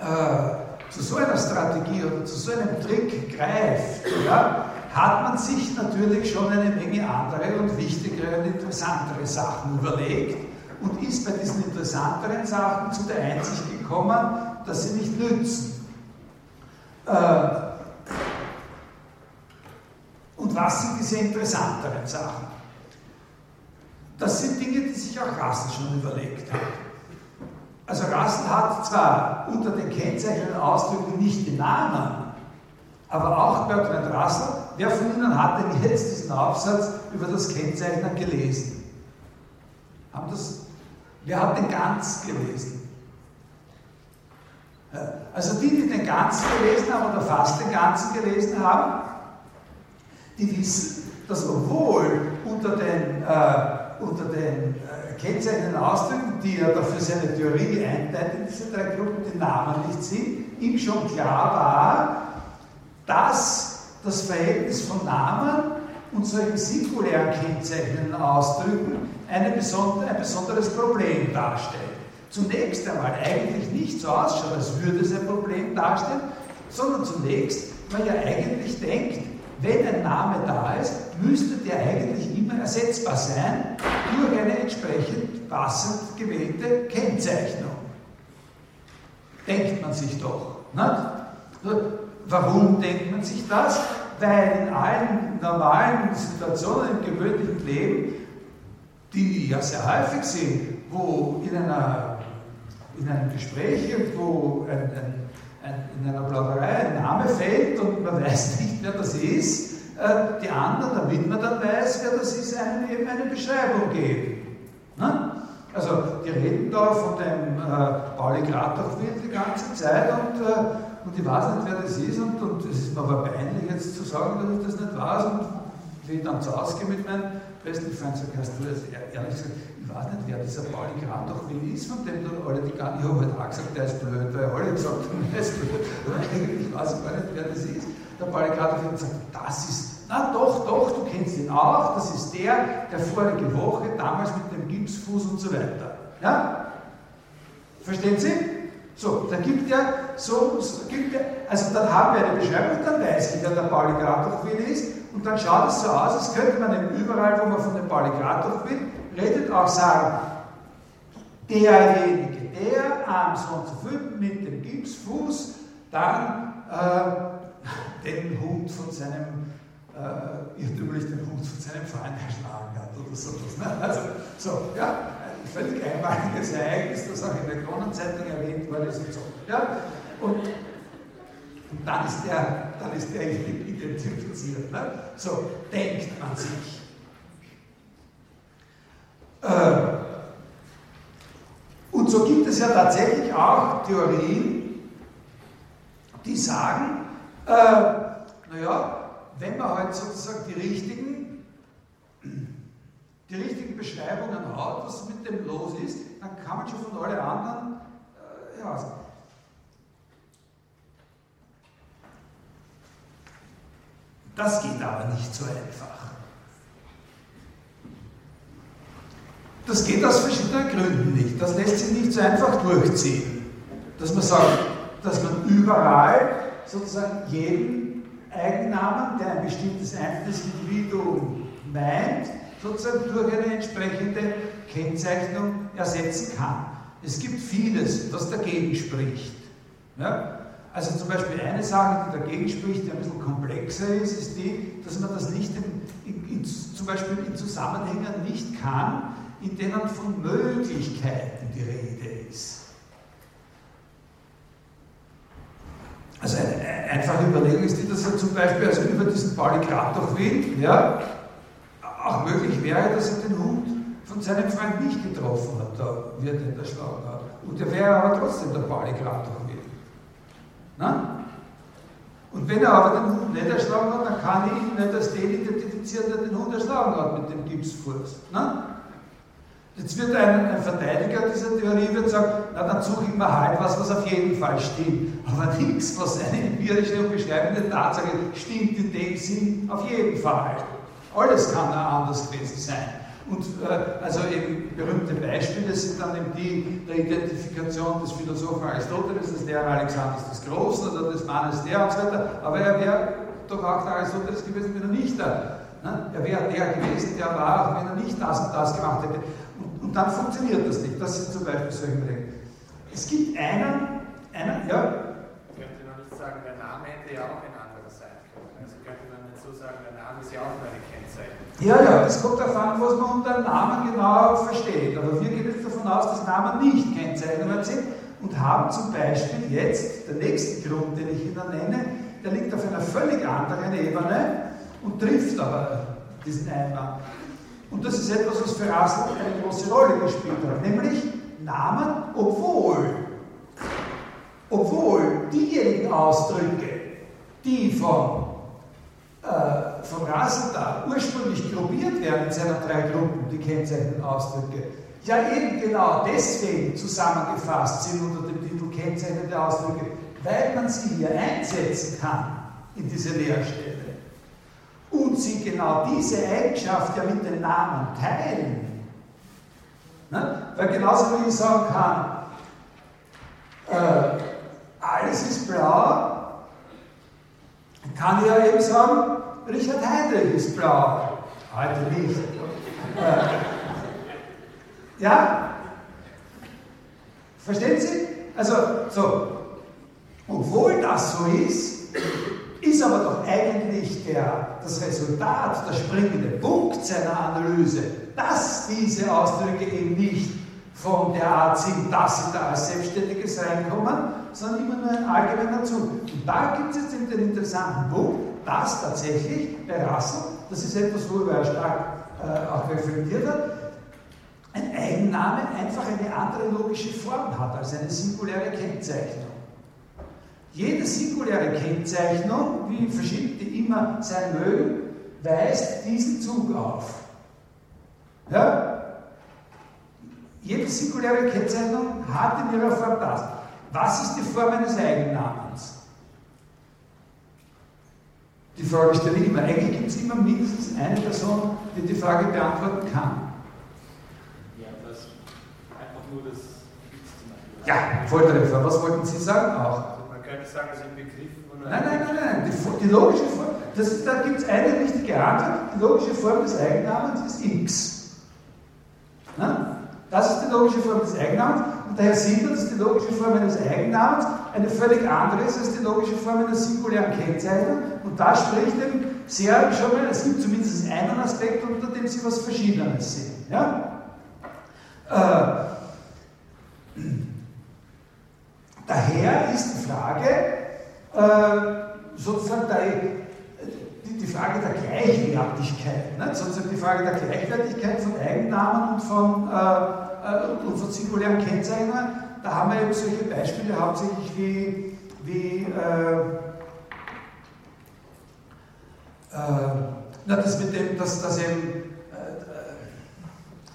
äh, zu so einer Strategie oder zu so einem Trick greift, ja, hat man sich natürlich schon eine Menge andere und wichtigere und interessantere Sachen überlegt und ist bei diesen interessanteren Sachen zu der Einsicht gekommen, dass sie nicht nützen. Äh, und was sind diese interessanteren Sachen? Das sind Dinge, die sich auch Rassel schon überlegt hat. Also Rassel hat zwar unter den kennzeichnenden Ausdrücken nicht die Namen, aber auch Bertrand Russell, wer von Ihnen hat denn jetzt diesen Aufsatz über das Kennzeichnen gelesen? Haben das, wer hat den ganz gelesen? Also die, die den ganzen gelesen haben oder fast den ganzen gelesen haben, die wissen, dass obwohl unter den, äh, unter den äh, kennzeichnenden Ausdrücken, die er dafür seine Theorie einteilt in diese drei Gruppen, die Namen nicht sind, ihm schon klar war, dass das Verhältnis von Namen und solchen singulären kennzeichnenden Ausdrücken eine besonder, ein besonderes Problem darstellt. Zunächst einmal eigentlich nicht so ausschaut, als würde es ein Problem darstellen, sondern zunächst man ja eigentlich denkt, wenn ein Name da ist, müsste der eigentlich immer ersetzbar sein durch eine entsprechend passend gewählte Kennzeichnung. Denkt man sich doch. Nicht? Warum denkt man sich das? Weil in allen normalen Situationen im gewöhnlichen Leben, die ja sehr häufig sind, wo in einer in einem Gespräch irgendwo ein, ein, ein, in einer Plauderei ein Name fällt und man weiß nicht, wer das ist, äh, die anderen, damit man dann weiß, wer das ist, einem eben eine Beschreibung geben. Ne? Also die reden da von dem äh, Pauli Gratochwild die ganze Zeit und, äh, und ich weiß nicht, wer das ist und, und es ist mir aber peinlich jetzt zu sagen, dass ich das nicht weiß und wie ich dann zu ausgehe mit meinen besten Freunden, sage, hast du das ehrlich gesagt, weiß nicht, wer dieser Pauli will ist, von dem du alle die ganzen, ich habe halt auch gesagt, der ist blöd, weil alle gesagt haben, <laughs> der ist blöd. Ich weiß gar nicht, wer das ist. Der Pauli Grant hat gesagt, das ist, na doch, doch, du kennst ihn auch, das ist der, der vorige Woche, damals mit dem Gipsfuß und so weiter. Ja? Verstehen Sie? So, dann gibt er, so, so gibt er, also dann haben wir eine Beschreibung, dann weiß ich, wer der Pauli Gratochwil ist, und dann schaut es so aus, als könnte man eben überall, wo man von dem Pauli Gratochwil redet, auch sagen, derjenige, der am so und so viel mit dem Gipsfuß dann äh, <laughs> den Hund von seinem äh, irrtümlich den Hund von seinem Freund erschlagen hat oder sowas. Ne? Also, so, ja, ein völlig einmaliges Ereignis, das auch in der Kronenzeitung erwähnt worden ist und so. Ja? Und, und dann ist der, dann ist der identifiziert. Ne? So denkt man sich. Äh, und so gibt es ja tatsächlich auch Theorien, die sagen, äh, naja, wenn man halt sozusagen die richtigen, die richtigen Beschreibungen hat, was mit dem los ist, dann kann man schon von allen anderen äh, heraus. Das geht aber nicht so einfach. Das geht aus verschiedenen Gründen nicht. Das lässt sich nicht so einfach durchziehen. Dass man sagt, dass man überall sozusagen jeden Eigennamen, der ein bestimmtes einzelnes Individuum meint, sozusagen durch eine entsprechende Kennzeichnung ersetzen kann. Es gibt vieles, was dagegen spricht. Ja? Also zum Beispiel eine Sache, die dagegen spricht, die ein bisschen komplexer ist, ist die, dass man das nicht in, in, in, zum Beispiel in Zusammenhängen nicht kann, in denen von Möglichkeiten die Rede ist. Also eine einfache Überlegung ist die, dass er zum Beispiel also über diesen Pauli Kratochwil ja, auch möglich wäre, dass er den Hund von seinem Freund nicht getroffen hat, da wird er erschlagen hat. Und er wäre aber trotzdem der Pauli Kratochwil. Und wenn er aber den Hund nicht erschlagen hat, dann kann ich ihn nicht als den identifizieren, der den Hund erschlagen hat mit dem Gipsfuß. Na? Jetzt wird ein, ein, Verteidiger dieser Theorie wird sagen, na dann suche ich mir halt was, was auf jeden Fall stimmt. Aber nichts, was eine empirische und beschreibende Tatsache stimmt in dem Sinn auf jeden Fall. Alles kann da anders gewesen sein. Und äh, also eben berühmte Beispiele sind dann eben die der Identifikation des Philosophen Aristoteles, des Lehrer Alexanders des Großen oder des Mannes der und so weiter. Aber er wäre doch auch der Aristoteles gewesen, wenn er nicht da. Ne? Er wäre der gewesen, der war, wenn er nicht das und das gemacht hätte dann funktioniert das nicht. Das sind zum Beispiel solche Überlegungen. Es gibt einen, einen, ja? Ich könnte noch nicht sagen, der Name hätte ja auch ein anderer sein können. Also könnte man nicht so sagen, der Name ist ja auch nur eine Kennzeichnung. Ja, ja, es kommt darauf an, was man unter Namen genau versteht. Aber wir gehen jetzt davon aus, dass Namen nicht Kennzeichnungen sind und haben zum Beispiel jetzt, der nächste Grund, den ich Ihnen nenne, der liegt auf einer völlig anderen Ebene und trifft aber diesen Einwand. Und das ist etwas, was für Russell eine große Rolle gespielt hat, nämlich Namen, obwohl, obwohl diejenigen Ausdrücke, die von, äh, von Russell da ursprünglich gruppiert werden in seiner drei Gruppen, die kennzeichnenden Ausdrücke, ja eben genau deswegen zusammengefasst sind unter dem Titel kennzeichnende Ausdrücke, weil man sie hier einsetzen kann in diese Leerstelle und sie genau diese Eigenschaft ja mit den Namen teilen. Ne? Weil genauso wie ich sagen kann, äh, alles ist blau, kann ich ja eben sagen, Richard Heinrich ist blau. Heute nicht. Äh, ja? Verstehen Sie? Also, so, obwohl das so ist, ist aber doch eigentlich der, das Resultat, der springende Punkt seiner Analyse, dass diese Ausdrücke eben nicht von der Art sind, dass sie da als Selbstständiges reinkommen, sondern immer nur ein allgemeiner Zug. Und da gibt es jetzt eben den interessanten Punkt, dass tatsächlich bei Russell, das ist etwas, worüber er stark äh, auch reflektiert hat, ein Eigenname einfach eine andere logische Form hat als eine singuläre Kennzeichnung. Jede singuläre Kennzeichnung, wie verschieden die immer sein mögen, weist diesen Zug auf. Ja? Jede singuläre Kennzeichnung hat in ihrer Form das. Was ist die Form eines Eigennamens? Die Frage stelle ich immer. Eigentlich gibt es immer mindestens eine Person, die die Frage beantworten kann. Ja, das einfach nur das Ja, Volltreffer. Was wollten Sie sagen auch? Sagen, das ist ein Begriff. Nein, nein, nein, nein. Die, die logische Form, das da gibt es eine richtige Antwort. Die logische Form des Eigennamens ist X. Na? Das ist die logische Form des Eigennamens. Und daher sieht man, dass die logische Form eines Eigennamens eine völlig andere ist als die logische Form einer singulären Kennzeichnung. Und da spricht eben sehr schon mal, es gibt zumindest einen Aspekt, unter dem Sie was Verschiedenes sehen. Ja? Äh, die Frage, äh, sozusagen der, die, die, Frage der Gleichwertigkeit, ne? sozusagen die Frage der Gleichwertigkeit von Eigennamen und von, äh, äh und von singulären Kennzeichnungen, da haben wir eben solche Beispiele hauptsächlich wie, wie äh, äh, na, das mit dem, dass, dass eben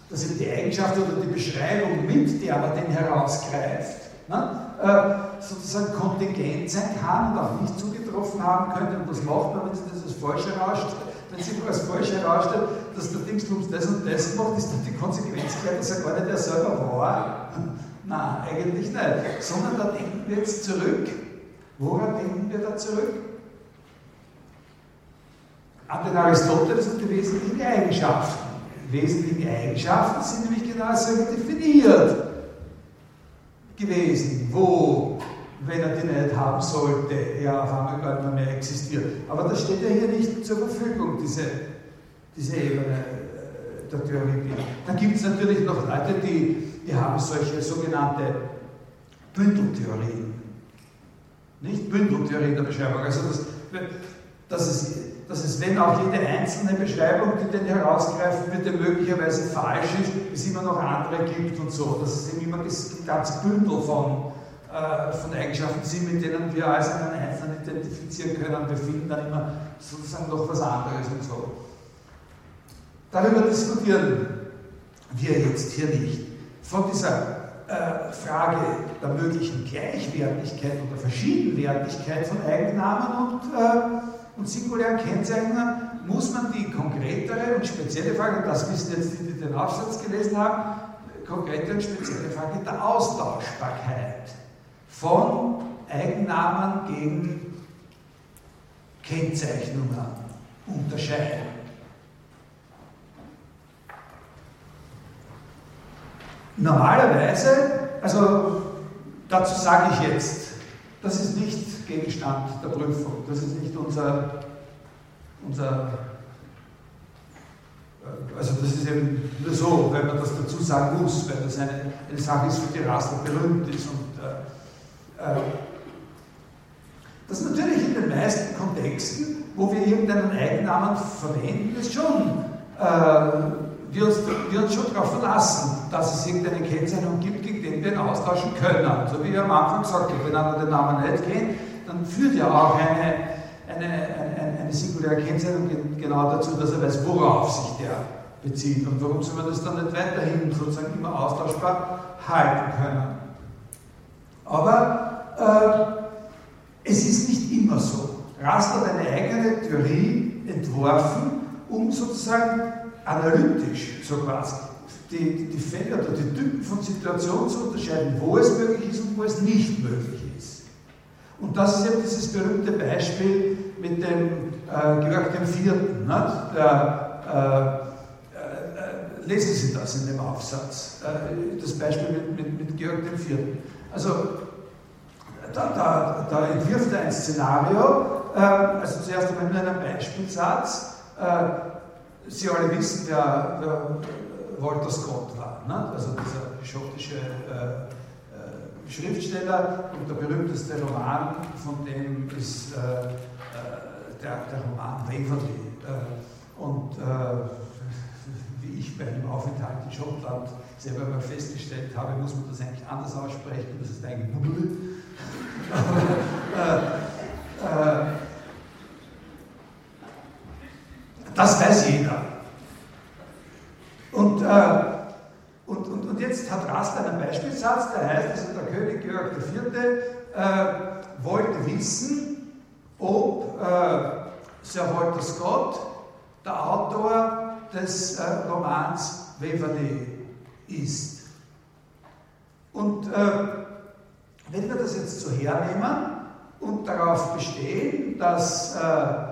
dass eben die Eigenschaft oder die Beschreibung, mit der man den herausgreift, ne, äh, sozusagen kontingent sein kann und auch nicht zugetroffen haben könnte. Und das macht man, wenn sich das als falsch herausstellt. Wenn sich als falsch herausstellt, dass der Dingsbums das und das macht, ist dann die Konsequenz gleich, dass er gar nicht der selber war. <laughs> Nein, eigentlich nicht. Sondern da denken wir jetzt zurück. Woran denken wir da zurück? An den Aristoteles und die wesentlichen Eigenschaften. Die wesentlichen Eigenschaften sind nämlich genau so definiert gewesen, wo, wenn er die nicht haben sollte, er auf einmal gar nicht mehr existiert. Aber das steht ja hier nicht zur Verfügung, diese, diese Ebene äh, der Theorie. Dann gibt es natürlich noch Leute, die, die haben solche sogenannte Bündeltheorien. Nicht Bündeltheorien der Beschreibung. Also, das, dass es dass es, wenn auch jede einzelne Beschreibung, die den herausgreifen wird, möglicherweise falsch ist, es immer noch andere gibt und so. Dass es eben immer das ganze Bündel von, äh, von Eigenschaften sind, mit denen wir als einen Einzelnen identifizieren können. Wir finden dann immer sozusagen noch was anderes und so. Darüber diskutieren wir jetzt hier nicht. Von dieser äh, Frage der möglichen Gleichwertigkeit oder Verschiedenwertigkeit von Eigennamen und äh, und singulären Kennzeichen muss man die konkretere und spezielle Frage, das wissen jetzt die, die den Aufsatz gelesen haben, konkrete und spezielle Frage der Austauschbarkeit von Eigennamen gegen Kennzeichnungen unterscheiden. Normalerweise, also dazu sage ich jetzt, das ist nicht Gegenstand der Prüfung. Das ist nicht unser, unser also das ist eben nur so, wenn man das dazu sagen muss, weil das eine, eine Sache ist, für die Rassel berühmt ist. Und, äh, äh, das natürlich in den meisten Kontexten, wo wir irgendeinen Eigennamen verwenden, ist schon äh, wir uns, wir uns schon darauf verlassen, dass es irgendeine Kennzeichnung gibt, wir ihn austauschen können. So wie ich am Anfang habe, wenn einer den Namen nicht kennt, dann führt ja auch eine, eine, eine, eine singuläre Kennzeichnung genau dazu, dass er weiß, worauf sich der bezieht und warum soll man das dann nicht weiterhin sozusagen immer austauschbar halten können. Aber äh, es ist nicht immer so. Rast hat eine eigene Theorie entworfen, um sozusagen analytisch, so quasi, die, die Fälle oder die Typen von Situationen zu unterscheiden, wo es möglich ist und wo es nicht möglich ist. Und das ist eben dieses berühmte Beispiel mit dem äh, Georg IV. Ne? Der, äh, äh, lesen Sie das in dem Aufsatz, äh, das Beispiel mit, mit, mit Georg IV. Also da, da, da, entwirft er ein Szenario, äh, also zuerst einmal mit einem Beispielsatz. Äh, Sie alle wissen, wer, Walter Scott war, ne? also dieser schottische Schriftsteller und der berühmteste Roman von dem ist äh, äh, der, der, Roman Waverley. Äh, und äh, <laughs> wie ich bei einem Aufenthalt in Schottland selber mal festgestellt habe, muss man das eigentlich anders aussprechen. Das ist eigentlich Bubbel. <laughs> Äh, das weiß jeder. Und äh, und, und, und jetzt hat Rast einen Beispielsatz, der heißt, also der König Georg IV. Äh, wollte wissen, ob äh, Sir Walter Scott der Autor des äh, Romans Waverley ist. Und äh, wenn wir das jetzt so hernehmen und darauf bestehen, dass äh,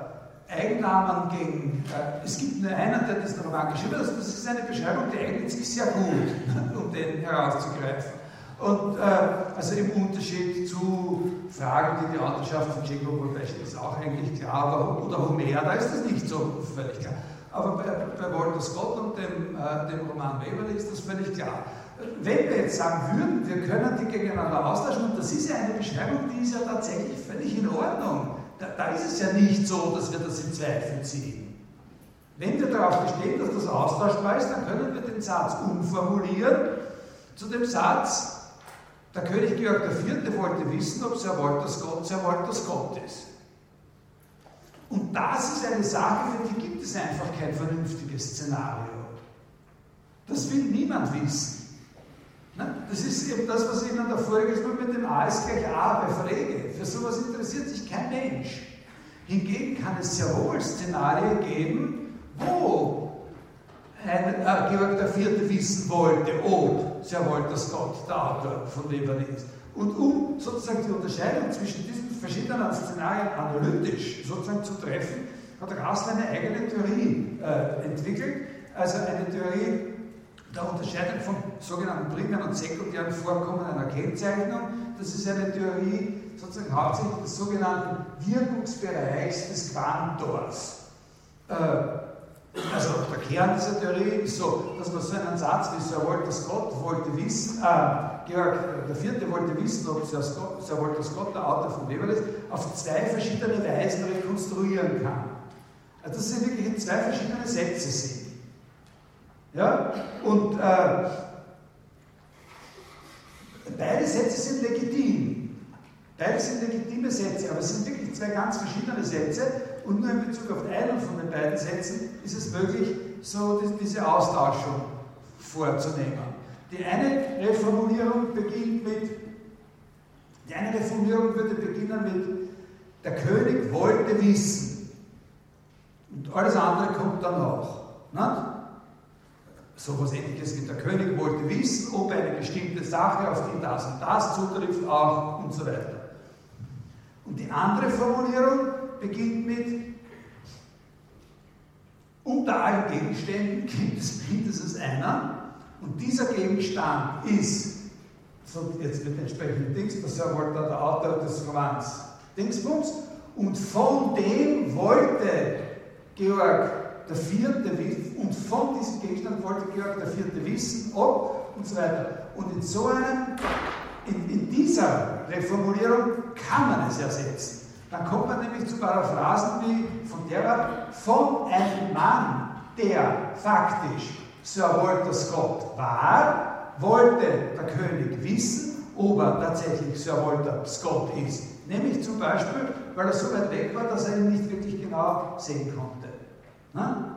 Eigennamen gegen, äh, es gibt nur einen, der das Roman geschrieben hat, das ist eine Beschreibung, die eignet sich sehr gut, <laughs> um den herauszugreifen. Und äh, also im Unterschied zu Fragen, die die Autorschaft von Jacob Brecht ist auch eigentlich klar, aber, oder Homer, da ist das nicht so völlig klar. Aber bei, bei Walter Scott und dem, äh, dem Roman Waverley ist das völlig klar. Wenn wir jetzt sagen würden, wir können die gegeneinander austauschen, und das ist ja eine Beschreibung, die ist ja tatsächlich völlig in Ordnung. Da, da ist es ja nicht so, dass wir das in Zweifel ziehen. Wenn wir darauf bestehen, dass das austauschbar ist, dann können wir den Satz umformulieren zu dem Satz, der König Georg IV. wollte wissen, ob Scott Sir Walter Scott ist. Und das ist eine Sache, für die gibt es einfach kein vernünftiges Szenario. Das will niemand wissen. Das ist eben das, was ich Ihnen davor gesagt mit dem A ist gleich A bei Frege. Für sowas interessiert sich kein Mensch. Hingegen kann es sehr wohl Szenarien geben, wo ein, äh, Georg IV. wissen wollte, ob Sir Walter Scott der Autor von Waverley ist. Und um sozusagen die Unterscheidung zwischen diesen verschiedenen Szenarien analytisch sozusagen zu treffen, hat Rassel eine eigene Theorie äh, entwickelt. Also eine Theorie der Unterscheidung von sogenannten primären und sekundären Vorkommen einer Kennzeichnung. Das ist eine Theorie sozusagen hauptsächlich des sogenannten Wirkungsbereichs des Quantors. Äh, also der Kern dieser Theorie ist so, dass man so einen Satz wie Sir Walter Scott wollte wissen, äh, Georg IV. wollte wissen, ob Sir, Scott, Sir Walter Scott der Autor von Weber ist, auf zwei verschiedene Weisen rekonstruieren kann. Also dass es wirklich zwei verschiedene Sätze sind. Ja? Und äh, beide Sätze sind legitim. Beide sind legitime Sätze, aber es sind wirklich zwei ganz verschiedene Sätze und nur in Bezug auf einen von den beiden Sätzen ist es möglich, so diese Austauschung vorzunehmen. Die eine Reformulierung beginnt mit, die eine Reformulierung würde beginnen mit, der König wollte wissen. Und alles andere kommt danach. Nicht? So etwas ähnliches wie der König wollte wissen, ob eine bestimmte Sache, auf die das und das zutrifft, auch und so weiter. Und die andere Formulierung beginnt mit, unter allen Gegenständen <laughs> gibt es mindestens einer, und dieser Gegenstand ist, so jetzt mit entsprechenden Dings, der Sir Walter, der Autor des Romans Dingsbums, und von dem wollte Georg der Vierte und von diesem Gegenstand wollte Georg der Vierte wissen, ob und so weiter. Und in so einem, in, in dieser Reformulierung kann man es ersetzen. Dann kommt man nämlich zu Paraphrasen wie von der Art, von einem Mann, der faktisch Sir Walter Scott war, wollte der König wissen, ob er tatsächlich Sir Walter Scott ist. Nämlich zum Beispiel, weil er so weit weg war, dass er ihn nicht wirklich genau sehen konnte. Na?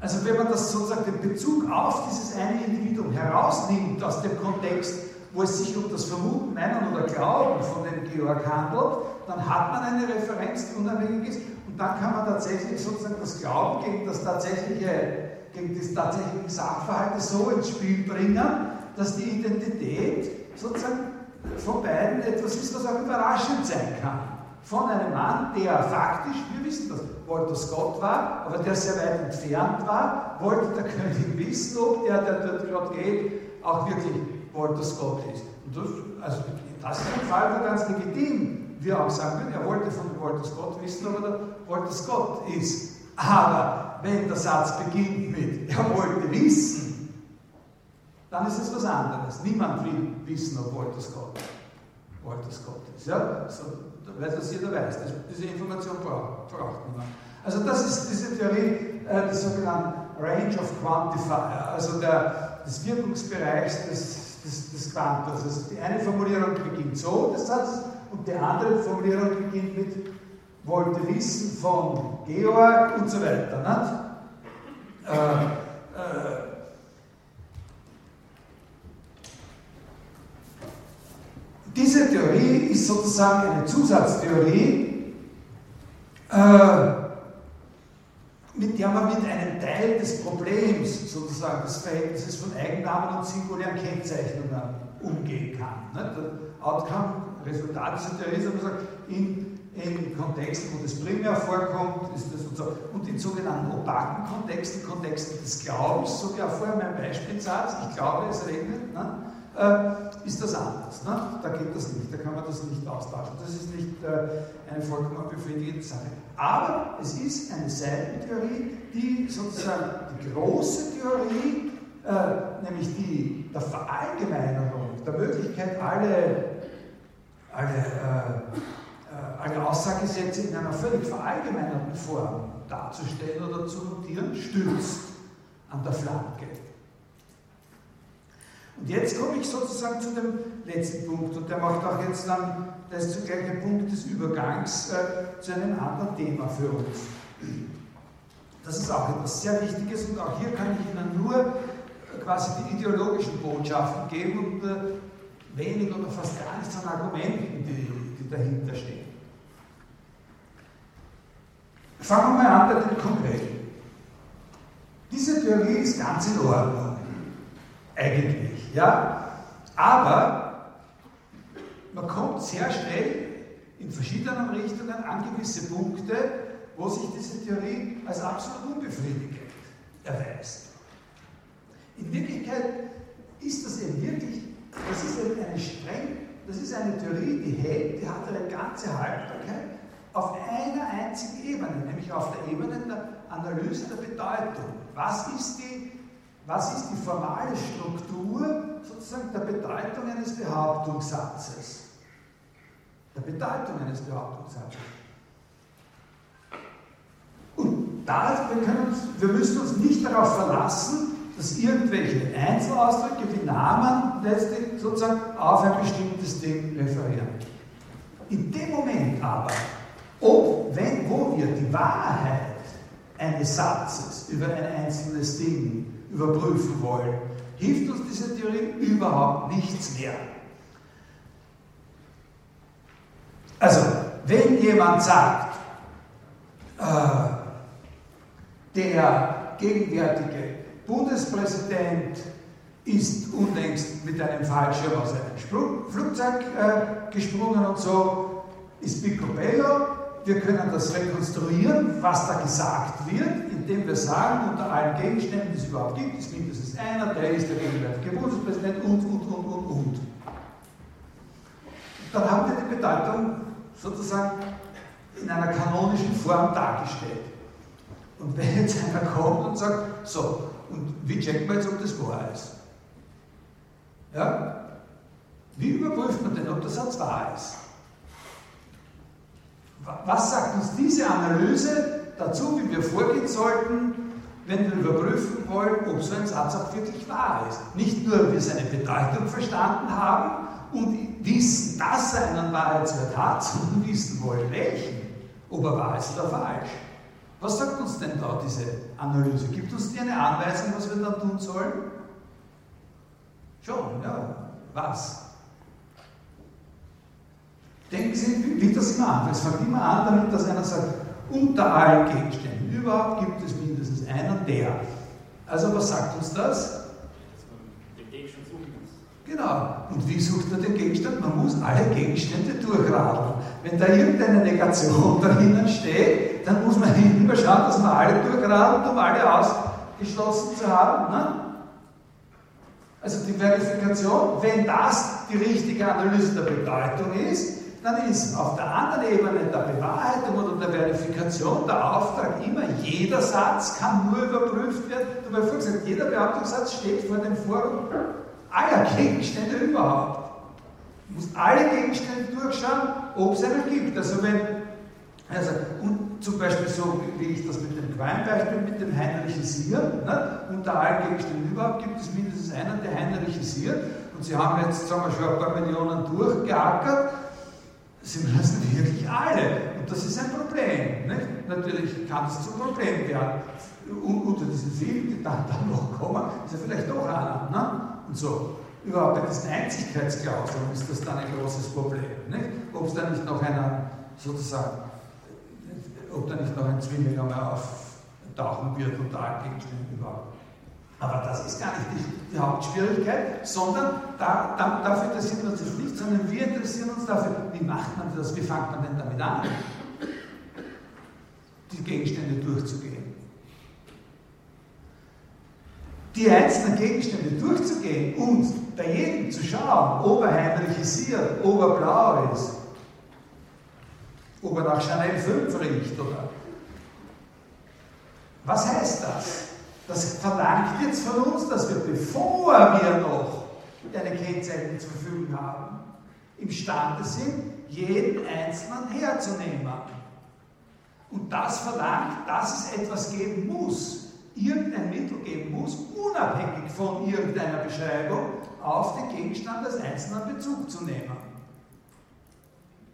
Also wenn man das sozusagen den Bezug auf dieses eine Individuum herausnimmt aus dem Kontext, wo es sich um das Vermuten, Meinen oder Glauben von dem Georg handelt, dann hat man eine Referenz, die unabhängig ist und dann kann man tatsächlich sozusagen das Glauben gegen das tatsächliche gegen das tatsächliche Sachverhalte so ins Spiel bringen, dass die Identität sozusagen von beiden etwas ist, was auch überraschend sein kann. Von einem Mann, der faktisch, wir wissen das, Walter Scott war, aber der sehr weit entfernt war, wollte der König wissen, ob der, der dort gerade geht, auch wirklich Walter Scott ist. Und das, also, das ist ein Fall, wo ganz legitim wir auch sagen können, er wollte von Walter Scott wissen, ob er Walter Scott ist. Aber wenn der Satz beginnt mit, er wollte wissen, dann ist es was anderes. Niemand will wissen, ob Walter Scott, Walter Scott ist. Ja? So, weil das jeder weiß. Das, diese Information braucht, braucht niemand. Also das ist diese Theorie äh, des sogenannten Range of Quantifier, also der, des Wirkungsbereichs des, des, des Quantums. Also die eine Formulierung beginnt so, des Satzes, und die andere Formulierung beginnt mit wollte wissen von Georg und so weiter. Nicht? Äh, äh, diese Theorie sozusagen eine Zusatztheorie, äh, mit der man mit einem Teil des Problems, sozusagen des Verhältnisses von Eigennamen und singulären Kennzeichnungen umgehen kann. Der Outcome, Resultat dieser Theorie ist, dass man sagt, in in Kontexten, wo das primär vorkommt, ist das und so. Und in sogenannten opaken Kontexten, Kontexten des Glaubens, so wie auch vorher mein Beispielsatz, ich glaube, es regnet, ne? Äh, ist das anders. Ne? Da geht das nicht, da kann man das nicht austauschen. Das ist nicht äh, eine vollkommen befriedigende Sache. Aber es ist eine Seitentheorie, die sozusagen die große Theorie, äh, nämlich die der Verallgemeinerung, der Möglichkeit, alle, alle, äh, äh, alle Aussagesätze in einer völlig verallgemeinerten Form darzustellen oder zu notieren, stützt an der Flanke. Und jetzt komme ich sozusagen zu dem letzten Punkt und der macht auch jetzt dann, das ist zugleich ein Punkt des Übergangs äh, zu einem anderen Thema für uns. Das ist auch etwas sehr Wichtiges und auch hier kann ich Ihnen nur äh, quasi die ideologischen Botschaften geben und äh, wenig oder fast gar nichts an Argumenten, die, die dahinter stehen. Fangen wir mal an bei den Konkreten. Diese Theorie ist ganz in Ordnung, eigentlich, ja, aber man kommt sehr schnell in verschiedenen Richtungen an gewisse Punkte, wo sich diese Theorie als absolut unbefriedigend erweist. In Wirklichkeit ist das eben wirklich, das ist eben eine streng, das ist eine Theorie, die hält, die hat eine ganze Haltbarkeit auf einer einzigen Ebene, nämlich auf der Ebene der Analyse der Bedeutung. Was ist die, was ist die formale Struktur sozusagen der Bedeutung eines Behauptungssatzes? Der Bedeutung eines Behauptungssatzes. Und da, wir, uns, wir müssen uns nicht darauf verlassen, dass irgendwelche Einzelausdrücke wie Namen letztlich sozusagen auf ein bestimmtes Ding referieren. In dem Moment aber, ob, wenn, wo wir die Wahrheit eines Satzes über ein einzelnes Ding überprüfen wollen, hilft uns diese Theorie überhaupt nichts mehr. Also, wenn jemand sagt, äh, der gegenwärtige Bundespräsident ist unlängst mit einem Fallschirm aus einem Flugzeug äh, gesprungen und so, ist Picobello, wir können das rekonstruieren, was da gesagt wird, indem wir sagen, unter allen Gegenständen, die es überhaupt gibt, ist mindestens einer, der ist der gegenwärtige Bundespräsident und, und, und, und, und. Dann haben wir die Bedeutung sozusagen in einer kanonischen Form dargestellt. Und wenn jetzt einer kommt und sagt, so, und wie checkt man jetzt, ob das wahr ist? Ja? Wie überprüft man denn, ob der Satz wahr ist? Was sagt uns diese Analyse dazu, wie wir vorgehen sollten, wenn wir überprüfen wollen, ob so ein Satz auch wirklich wahr ist? Nicht nur, wir seine Bedeutung verstanden haben und wissen, dass er einen Wahrheitswert hat, sondern wissen wollen, welchen. Ob er wahr ist oder falsch. Was sagt uns denn da diese Analyse? Gibt uns die eine Anweisung, was wir da tun sollen? Schon, ja. Was? Denken Sie, wie das immer an. Es fängt immer an damit, dass einer sagt, unter allen Gegenständen überhaupt gibt es mindestens einen, der. Also was sagt uns das? Den Gegenstand suchen muss. Genau. Und wie sucht man den Gegenstand? Man muss alle Gegenstände durchradeln. Wenn da irgendeine Negation <laughs> dahinter steht, dann muss man <laughs> hinten mal schauen, dass man alle durchradelt, um alle ausgeschlossen zu haben. Ne? Also die Verifikation, wenn das die richtige Analyse der Bedeutung ist, dann ist auf der anderen Ebene der Bewahrheitung oder der Verifikation der Auftrag immer, jeder Satz kann nur überprüft werden. Du hast vorhin gesagt, jeder Behauptungssatz steht vor dem Forum aller Gegenstände überhaupt. Du musst alle Gegenstände durchschauen, ob es einen gibt. Also wenn, also, und zum Beispiel so, wie ich das mit dem Qualm-Beispiel, mit dem heinrichisieren, ne? unter allen Gegenständen überhaupt gibt es mindestens einen, der heinrichisiert. Und Sie haben jetzt, sagen wir schon, ein paar Millionen durchgeackert Sie müssen wirklich alle. Und das ist ein Problem. Nicht? Natürlich kann es zum Problem werden. Und unter diesen vielen, die dann, dann noch kommen, ist ja vielleicht doch einer. Ne? Und so. Überhaupt bei diesen Einzigkeitsklauseln ist das dann ein großes Problem. Ob es da nicht noch einen, sozusagen, ob da nicht noch ein Zwilling einmal auftauchen wird unter allen Gegenständen überhaupt. Aber das ist gar nicht die, Hauptschwierigkeit, sondern da, da, dafür interessieren wir uns das nicht, sondern wir interessieren uns dafür, wie macht man das, wie fängt man denn damit an, die Gegenstände durchzugehen. Die einzelnen Gegenstände durchzugehen und bei jedem zu schauen, ob er heinrichisiert, ob er blau ist, ob er nach Chanel 5 riecht oder. Was heißt das? Das verlangt jetzt von uns, dass wir, bevor wir noch eine Kennzeichnung zur Verfügung haben, imstande sind, jeden Einzelnen herzunehmen. Und das verlangt, dass es etwas geben muss, irgendein Mittel geben muss, unabhängig von irgendeiner Beschreibung, auf den Gegenstand als einzelnen Bezug zu nehmen.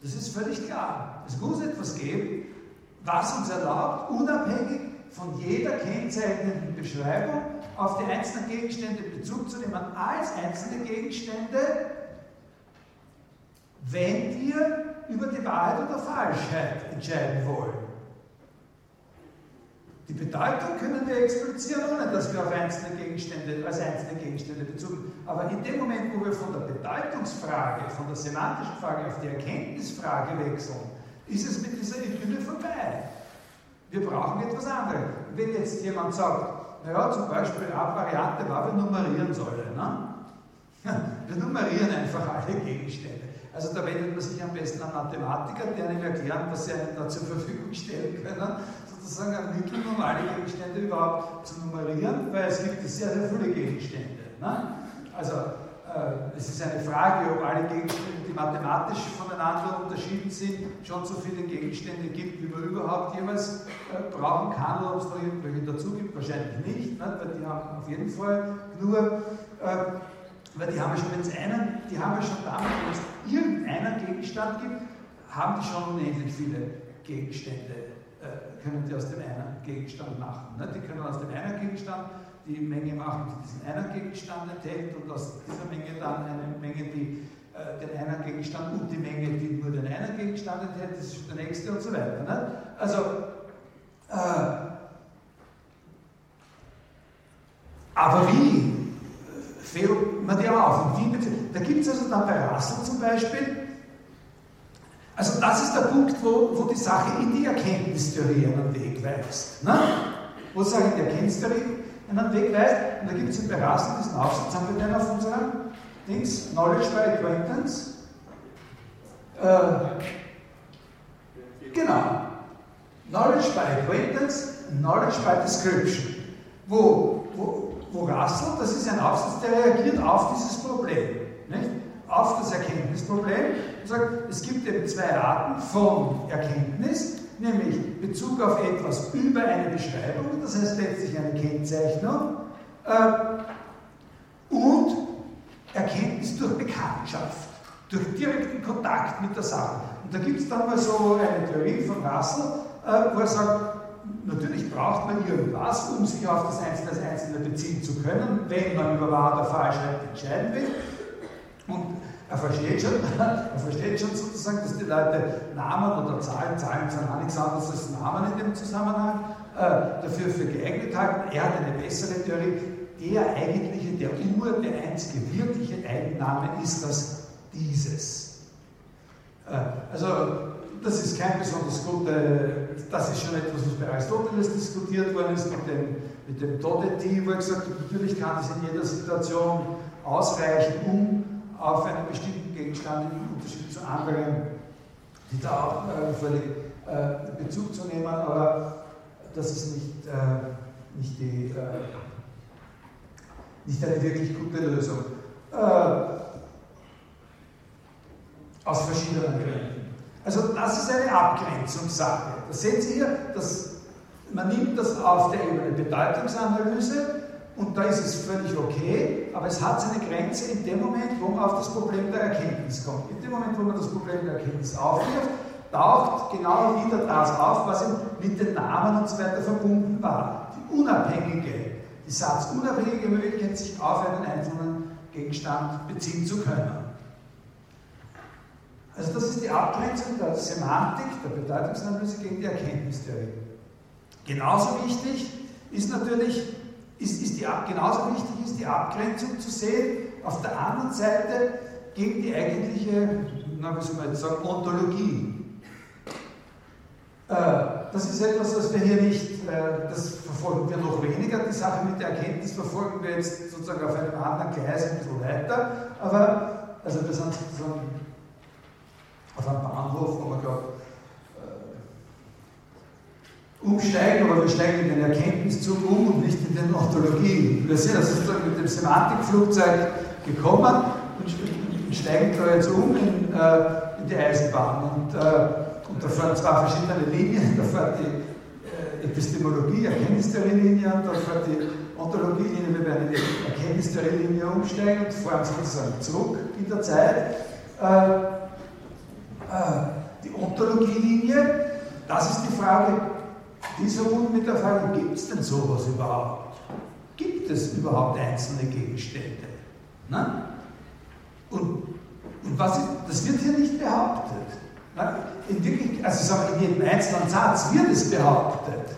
Das ist völlig klar. Es muss etwas geben, was uns erlaubt, unabhängig von jeder kennzeichnenden Beschreibung auf die einzelnen Gegenstände Bezug zu nehmen, als einzelne Gegenstände, wenn wir über die Wahrheit oder Falschheit entscheiden wollen. Die Bedeutung können wir explizieren, ohne dass wir auf einzelne Gegenstände, als einzelne Gegenstände bezogen. Aber in dem Moment, wo wir von der Bedeutungsfrage, von der semantischen Frage auf die Erkenntnisfrage wechseln, ist es mit dieser Idylle vorbei. Wir brauchen etwas anderes. Wenn jetzt jemand sagt, naja, zum Beispiel eine Variante war, wir nummerieren sollen. Ne? <laughs> Wir nummerieren einfach alle Gegenstände. Also da wendet man sich am besten an Mathematiker, die einem erklären, was sie einem da zur Verfügung stellen können, sozusagen ein Mittel, normale Gegenstände überhaupt zu nummerieren, weil es gibt sehr, sehr viele Gegenstände. Ne? Also es ist eine Frage, ob alle Gegenstände, die mathematisch voneinander unterschieden sind, schon so viele Gegenstände gibt, wie man überhaupt jemals äh, brauchen kann, oder ob es noch irgendwelche dazu gibt. Wahrscheinlich nicht, ne? weil die haben auf jeden Fall nur, äh, weil die haben ja schon, wenn es einen, die haben ja schon damit, wenn es irgendeinen Gegenstand gibt, haben die schon unendlich viele Gegenstände äh, können die aus dem einen Gegenstand machen. Ne? Die können aus dem einen Gegenstand die Menge machen, die diesen einen Gegenstand enthält und aus dieser Menge dann eine Menge, die äh, den einen Gegenstand und die Menge, die nur den einen Gegenstand enthält, das ist der nächste und so weiter. Ne? Also, äh, aber wie fällt man die auf? Und wie, da gibt es also dann bei Russell zum Beispiel also das ist der Punkt, wo, wo die Sache in die Erkenntnistheorie einen Weg weist. Ne? Wo sage ich die Erkenntnistheorie einen Weg weist? Und da gibt es im Berasen diesen Aufsatz, haben wir den auf unserem Dings, Knowledge by Acquaintance. Äh, genau. Knowledge by Acquaintance, Knowledge by Description. Wo, wo, wo Russell, das ist ein Aufsatz, der reagiert auf dieses Problem. Nicht? Auf das Erkenntnisproblem und sagt, es gibt eben zwei Arten von Erkenntnis, nämlich Bezug auf etwas über eine Beschreibung, das heißt letztlich eine Kennzeichnung, äh, und Erkenntnis durch Bekanntschaft, durch direkten Kontakt mit der Sache. Und da gibt es dann mal so eine Theorie von Russell, äh, wo er sagt, natürlich braucht man irgendwas, um sich auf das Einzelne als Einzelne beziehen zu können, wenn man über Wahr oder Falschheit entscheiden will. Und er versteht, schon, <laughs> er versteht schon sozusagen, dass die Leute Namen oder Zahlen, Zahlen sind auch nichts anderes als Namen in dem Zusammenhang, äh, dafür für geeignet halten. Er hat eine bessere Theorie. Der eigentliche, der Ur, der einzige wirkliche Eigenname ist das dieses. Äh, also, das ist kein besonders gute, das ist schon etwas, was bei Aristoteles diskutiert worden ist, mit dem, mit dem Todeti, wo er gesagt hat, natürlich kann es in jeder Situation ausreichen, um auf einen bestimmten Gegenstand im Unterschied zu anderen, die da auch äh, völlig äh, Bezug zu nehmen, aber das ist nicht, äh, nicht, die, äh, nicht eine wirklich gute Lösung. Äh, aus verschiedenen Gründen. Also das ist eine Abgrenzungssache. Das sehen Sie hier, dass man nimmt das auf der Ebene Bedeutungsanalyse und da ist es völlig okay, aber es hat seine Grenze in dem Moment, wo man auf das Problem der Erkenntnis kommt. In dem Moment, wo man das Problem der Erkenntnis aufwirft, taucht genau wieder das auf, was mit den Namen und so weiter verbunden war. Die unabhängige, die satzunabhängige Möglichkeit, sich auf einen einzelnen Gegenstand beziehen zu können. Also das ist die Abgrenzung der Semantik, der Bedeutungsanalyse gegen die Erkenntnistheorie. Genauso wichtig ist natürlich ist, ist die, genauso wichtig ist die Abgrenzung zu sehen, auf der anderen Seite gegen die eigentliche, na, wie soll man jetzt sagen, Ontologie. Äh, das ist etwas, was wir hier nicht, das verfolgen wir noch weniger. Die Sache mit der Erkenntnis verfolgen wir jetzt sozusagen auf einem anderen Gleis ein bisschen weiter. Aber, also wir sind sozusagen auf einem Bahnhof, wo man glaube umsteigen, aber wir steigen in den Erkenntniszug um und nicht in den Ontologien. Wir sind also mit dem Semantikflugzeug gekommen und steigen da jetzt um in, äh, in die Eisenbahn. Und, äh, und da fahren zwei verschiedene Linien, da fährt die äh, Epistemologie, Erkenntnistheorie-Linie und da fährt die Ontologie-Linie. Wir werden in die Erkenntnistheorie-Linie umsteigen und fahren sozusagen zurück in der Zeit. Äh, äh, die Ontologie-Linie, das ist die Frage, die ist verbunden mit der Frage, gibt es denn sowas überhaupt? Gibt es überhaupt einzelne Gegenstände? Na? Und, und was ist, das wird hier nicht behauptet. Na? In, wirklich, also in jedem einzelnen Satz wird es behauptet.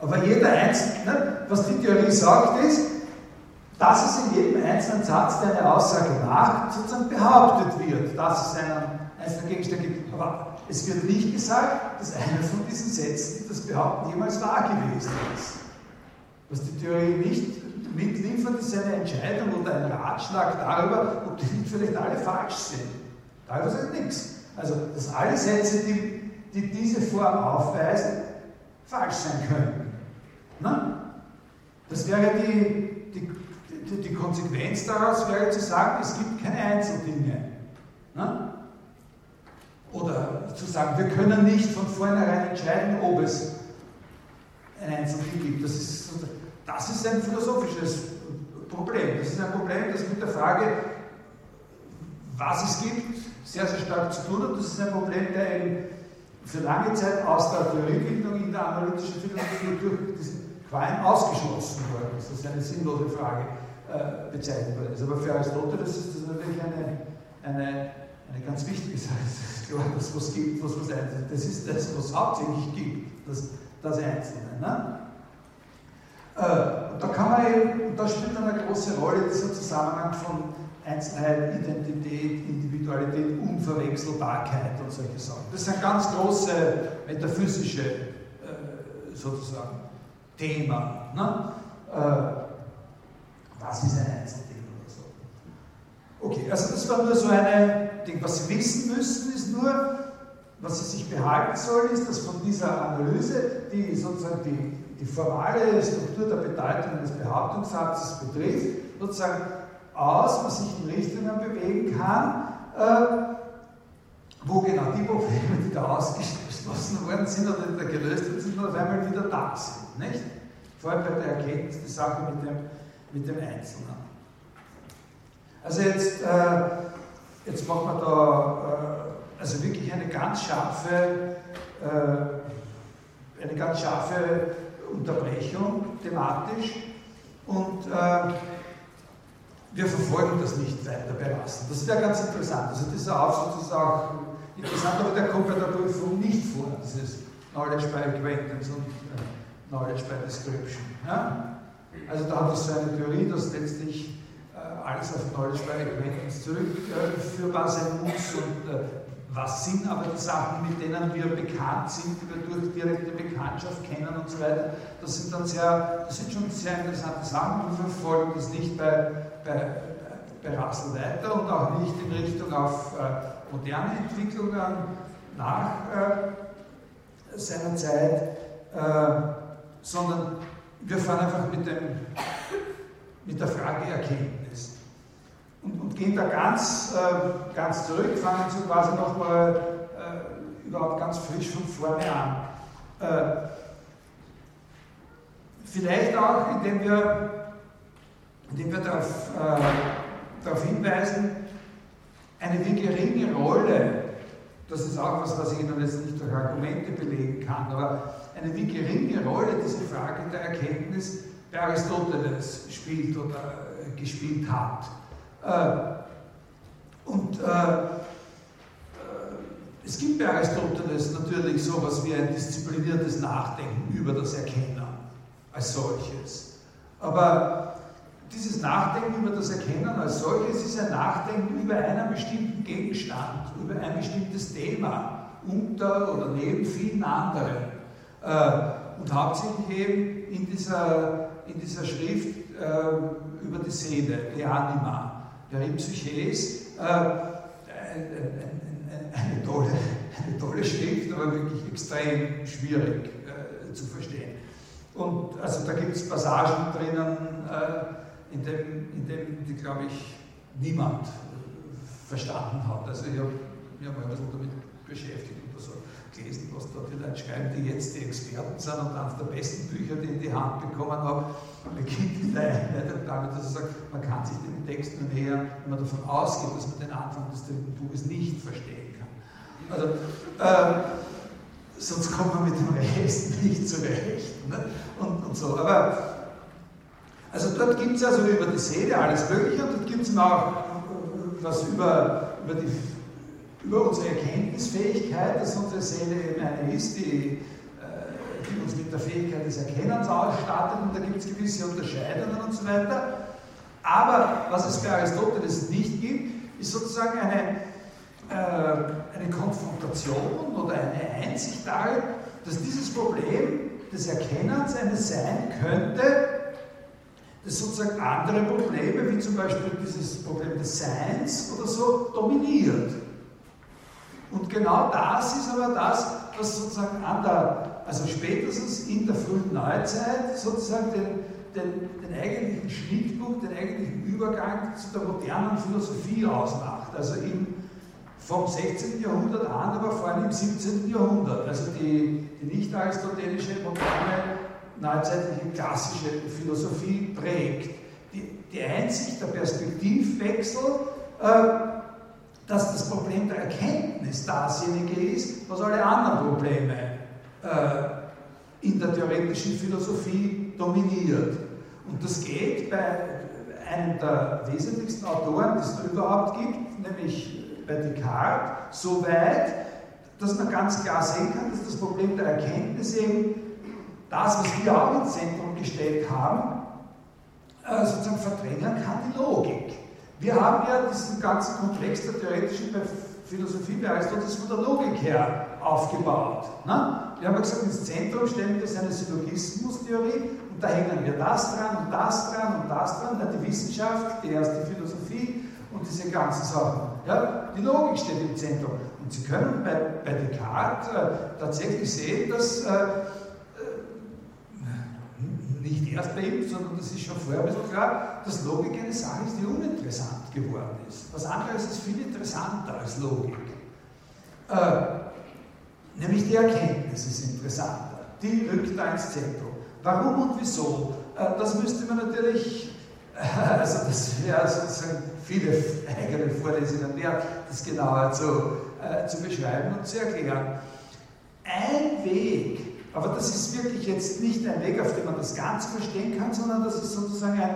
Aber jeder einzelne, was die Theorie sagt, ist, dass es in jedem einzelnen Satz, der eine Aussage macht, sozusagen behauptet wird, dass es einen einzelnen Gegenstand gibt. Aber es wird nicht gesagt, dass einer von diesen Sätzen, die das behaupten, jemals wahr gewesen ist. Was die Theorie nicht mitliefert, ist eine Entscheidung oder ein Ratschlag darüber, ob die nicht vielleicht alle falsch sind. Darüber ist nichts. Also, dass alle Sätze, die, die diese Form aufweisen, falsch sein können. Na? Das wäre die, die, die, die Konsequenz daraus, wäre zu sagen, es gibt keine Einzeldinge. Na? Oder zu sagen, wir können nicht von vornherein entscheiden, ob es ein Einzelkind gibt. Das ist, das ist ein philosophisches Problem. Das ist ein Problem, das mit der Frage, was es gibt, sehr, sehr stark zu tun hat. Das ist ein Problem, der eben für lange Zeit aus der Theoriebildung in der analytischen Philosophie durch diesen Qualm ausgeschlossen worden ist. Das ist eine sinnlose Frage äh, bezeichnet worden ist. Aber für Aristoteles ist das natürlich eine, eine eine ganz wichtige Sache. Es ist <laughs> klar, dass was gibt, was was Einzelne. Das ist das, was hauptsächlich gibt, das, das Einzelne. Ne? Äh, und da kann man eben, da spielt eine große Rolle dieser Zusammenhang von Einzelheit, Identität, Individualität, Unverwechselbarkeit und solche Sachen. Das sind ganz große metaphysische äh, sozusagen Thema. Ne? Äh, was ist ein so? Okay, also das war nur so eine was Sie wissen müssen, ist nur, was Sie sich behalten sollen, ist, dass von dieser Analyse, die sozusagen die, die formale Struktur der Bedeutung eines Behauptungssatzes betrifft, sozusagen aus, man sich in Richtungen bewegen kann, äh, wo genau die Probleme, die da ausgeschlossen worden sind oder da gelöst worden sind, auf einmal wieder da sind. Nicht? Vor allem bei der Erkenntnis die Sache mit dem, mit dem Einzelnen. Also jetzt äh, Jetzt machen wir da äh, also wirklich eine ganz scharfe, äh, eine ganz scharfe Unterbrechung thematisch und äh, wir verfolgen das nicht weiter belassen. Das wäre ganz interessant. Also dieser Aufsatz ist auch interessant, aber der kommt bei der Prüfung nicht vor, dieses Knowledge by Acquaintance und äh, Knowledge by Description. Ja? Also da hat es so eine Theorie, dass letztlich alles auf by Acquaintance zurückführbar sein muss und äh, was sind aber die Sachen, mit denen wir bekannt sind, die wir durch direkte Bekanntschaft kennen und so weiter. Das sind dann sehr, das sind schon sehr interessante Sachen. Wir verfolgen das nicht bei, bei, bei Russell weiter und auch nicht in Richtung auf äh, moderne Entwicklungen nach äh, seiner Zeit, äh, sondern wir fahren einfach mit, dem, mit der Frage Erkenntnis und, und gehen da ganz, äh, ganz zurück, fangen so quasi nochmal äh, überhaupt ganz frisch von vorne an. Äh, vielleicht auch, indem wir, indem wir darauf, äh, darauf hinweisen, eine wie geringe Rolle, das ist auch was, was ich Ihnen jetzt nicht durch Argumente belegen kann, aber eine wie geringe Rolle diese Frage der Erkenntnis bei Aristoteles spielt oder äh, gespielt hat. Äh, und äh, äh, es gibt bei Aristoteles natürlich so etwas wie ein diszipliniertes Nachdenken über das Erkennen als solches. Aber dieses Nachdenken über das Erkennen als solches ist ein Nachdenken über einen bestimmten Gegenstand, über ein bestimmtes Thema, unter oder neben vielen anderen. Und hauptsächlich eben in dieser, in dieser Schrift über die Seele, die Anima, der Psyches, äh, eine, tolle, eine tolle Schrift, aber wirklich extrem schwierig äh, zu verstehen. Und also da gibt es Passagen drinnen, äh, in, dem, in dem die, glaube ich, niemand verstanden hat. Also ich habe mich mal ein bisschen damit beschäftigt gelesen, was da die Leute schreiben, die jetzt die Experten sind und eines der besten Bücher, die ich in die Hand bekommen habe, beginnt der Einleitung damit, dass er sagt, man kann sich dem Text nur nähern, wenn man davon ausgeht, dass man den Anfang des dritten Buches nicht verstehen kann. Also, äh, sonst kommt man mit dem Rest <laughs> nicht zurecht. Ne? Und, und so. Aber also dort gibt es also über die Seele alles Mögliche und dort gibt es auch was über, über, die, über unsere Erkenntnisfähigkeit, dass unsere Seele eben eine ist, die, äh, die uns mit der Fähigkeit des Erkennens ausstattet und da gibt es gewisse Unterscheidungen und so weiter. Aber was es bei Aristoteles nicht gibt, ist sozusagen eine, äh, eine Konfrontation oder eine Einsicht darin, dass dieses Problem des Erkennens eines sein könnte, das sozusagen andere Probleme, wie zum Beispiel dieses Problem des Seins oder so, dominiert. Und genau das ist aber das, was sozusagen an der, also spätestens in der frühen Neuzeit sozusagen den, den, den eigentlichen Schnittpunkt, den eigentlichen Übergang zu der modernen Philosophie ausmacht. Also im, vom 16. Jahrhundert an, aber vor allem im 17. Jahrhundert. Also die, die nicht-aristotelische moderne neuzeitliche klassische Philosophie prägt. Die, die Einsicht, der Perspektivwechsel, äh, dass das Problem der Erkenntnis dasjenige ist, was alle anderen Probleme äh, in der theoretischen Philosophie dominiert. Und das geht bei einem der wesentlichsten Autoren, die es überhaupt gibt, nämlich bei Descartes, so weit, dass man ganz klar sehen kann, dass das Problem der Erkenntnis eben das, was wir auch ins Zentrum gestellt haben, äh, sozusagen verdrängen kann die Logik. Wir haben ja diesen ganzen Komplex der theoretischen Philosophie bei Aristoteles von der Logik her aufgebaut. Ne? Wir haben ja gesagt, ins Zentrum stellen wir seine Syllogismustheorie und da hängen wir das dran und das dran und das dran, ne? die Wissenschaft, die erste Philosophie und diese ganzen Sachen. Ja? Die Logik steht im Zentrum. Und Sie können bei, bei Descartes äh, tatsächlich sehen, dass äh, nicht erst bei ihm, sondern das ist schon vorher ein bisschen klar, dass Logik eine Sache ist, die uninteressant geworden ist. Was anderes ist viel interessanter als Logik. Äh, nämlich die Erkenntnis ist interessanter. Die rückt da ins Zentrum. Warum und wieso? Äh, das müsste man natürlich, äh, <laughs> also das wäre sozusagen viele eigene Vorlesungen wert, das genauer zu, äh, zu beschreiben und zu erklären. Ein Weg, aber das ist wirklich jetzt nicht ein Weg, auf dem man das Ganze verstehen kann, sondern das ist sozusagen ein,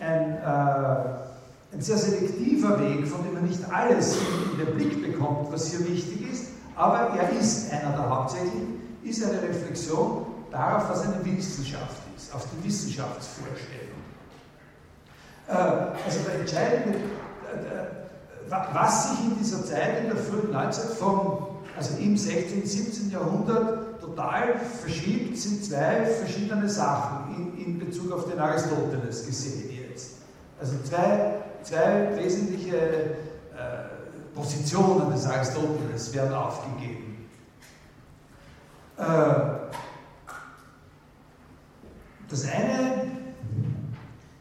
ein, äh, ein sehr selektiver Weg, von dem man nicht alles in den Blick bekommt, was hier wichtig ist. Aber er ist einer der hauptsächlichen, ist eine Reflexion darauf, was eine Wissenschaft ist, auf die Wissenschaftsvorstellung. Äh, also der entscheidende, äh, was sich in dieser Zeit, in der frühen Neuzeit, vom, also im 16., 17. Jahrhundert total verschiebt, sind zwei verschiedene Sachen in, in Bezug auf den Aristoteles gesehen jetzt. Also zwei, zwei wesentliche äh, Positionen des Aristoteles werden aufgegeben. Äh, das, eine,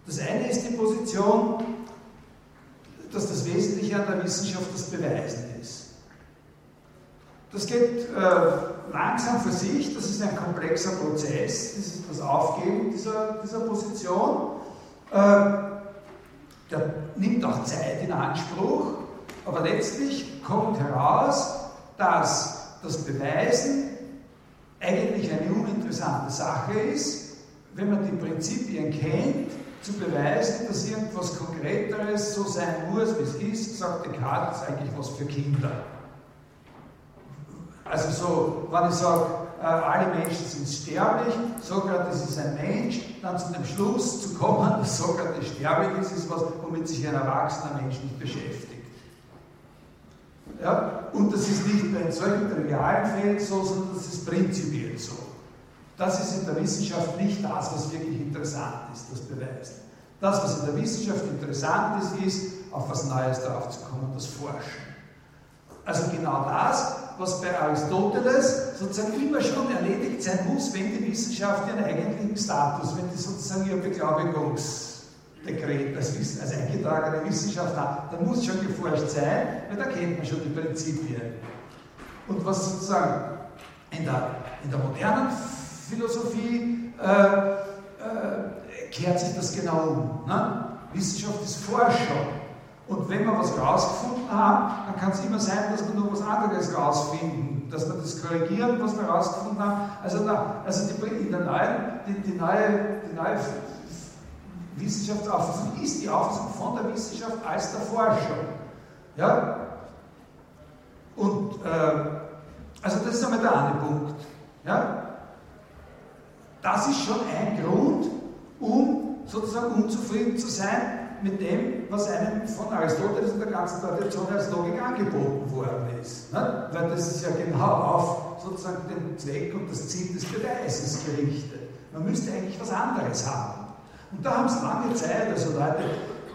das eine ist die Position, dass das Wesentliche an der Wissenschaft das Beweisen ist. Das geht äh, langsam für sich, das ist ein komplexer Prozess, das ist das Aufgeben dieser, dieser Position. Äh, der nimmt auch Zeit in Anspruch, aber letztlich kommt heraus, dass das Beweisen eigentlich eine uninteressante Sache ist, wenn man die Prinzipien kennt, zu beweisen, dass irgendwas Konkreteres so sein muss, wie es ist, sagt Descartes, ist eigentlich was für Kinder. Also so, wenn ich sage, äh, alle Menschen sind sterblich, Sokrates ist ein Mensch, dann zu dem Schluss zu kommen, <laughs> dass Sokrates sterblich ist, ist was, womit sich ein erwachsener Mensch nicht beschäftigt. Ja? Und das ist nicht in solchen trivialen Fällen so, sondern das ist prinzipiell so. Das ist in der Wissenschaft nicht das, was wirklich interessant ist, das beweist. Das, was in der Wissenschaft interessant ist, ist, auf was Neues draufzukommen, das Forschen. Also genau das, was bei Aristoteles sozusagen immer schon erledigt sein muss, wenn die Wissenschaft ihren eigentlichen Status, wenn die sozusagen ihr Beglaubigungsdekret als, als eingetragene Wissenschaft hat, dann muss schon geforscht sein, weil da kennt man schon die Prinzipien. Und was sozusagen in der, in der modernen Philosophie äh, äh, kehrt sich das genau um. Ne? Wissenschaft ist Forschung. Und wenn wir was rausgefunden haben, dann kann es immer sein, dass wir noch was anderes rausfinden, dass wir das korrigieren, was wir rausgefunden haben. Also, da, also die, in der neuen, die, die, neue, die neue Wissenschaftsauffassung ist die Auffassung von der Wissenschaft als der Forschung. Ja? Und äh, also das ist einmal der eine Punkt. Ja? Das ist schon ein Grund, um sozusagen unzufrieden zu sein mit dem, was einem von Aristoteles und der ganzen Tradition als Logik angeboten worden ist. Ne? Weil das ist ja genau auf sozusagen den Zweck und das Ziel des Beweises gerichtet. Man müsste eigentlich was anderes haben. Und da haben es lange Zeit, also Leute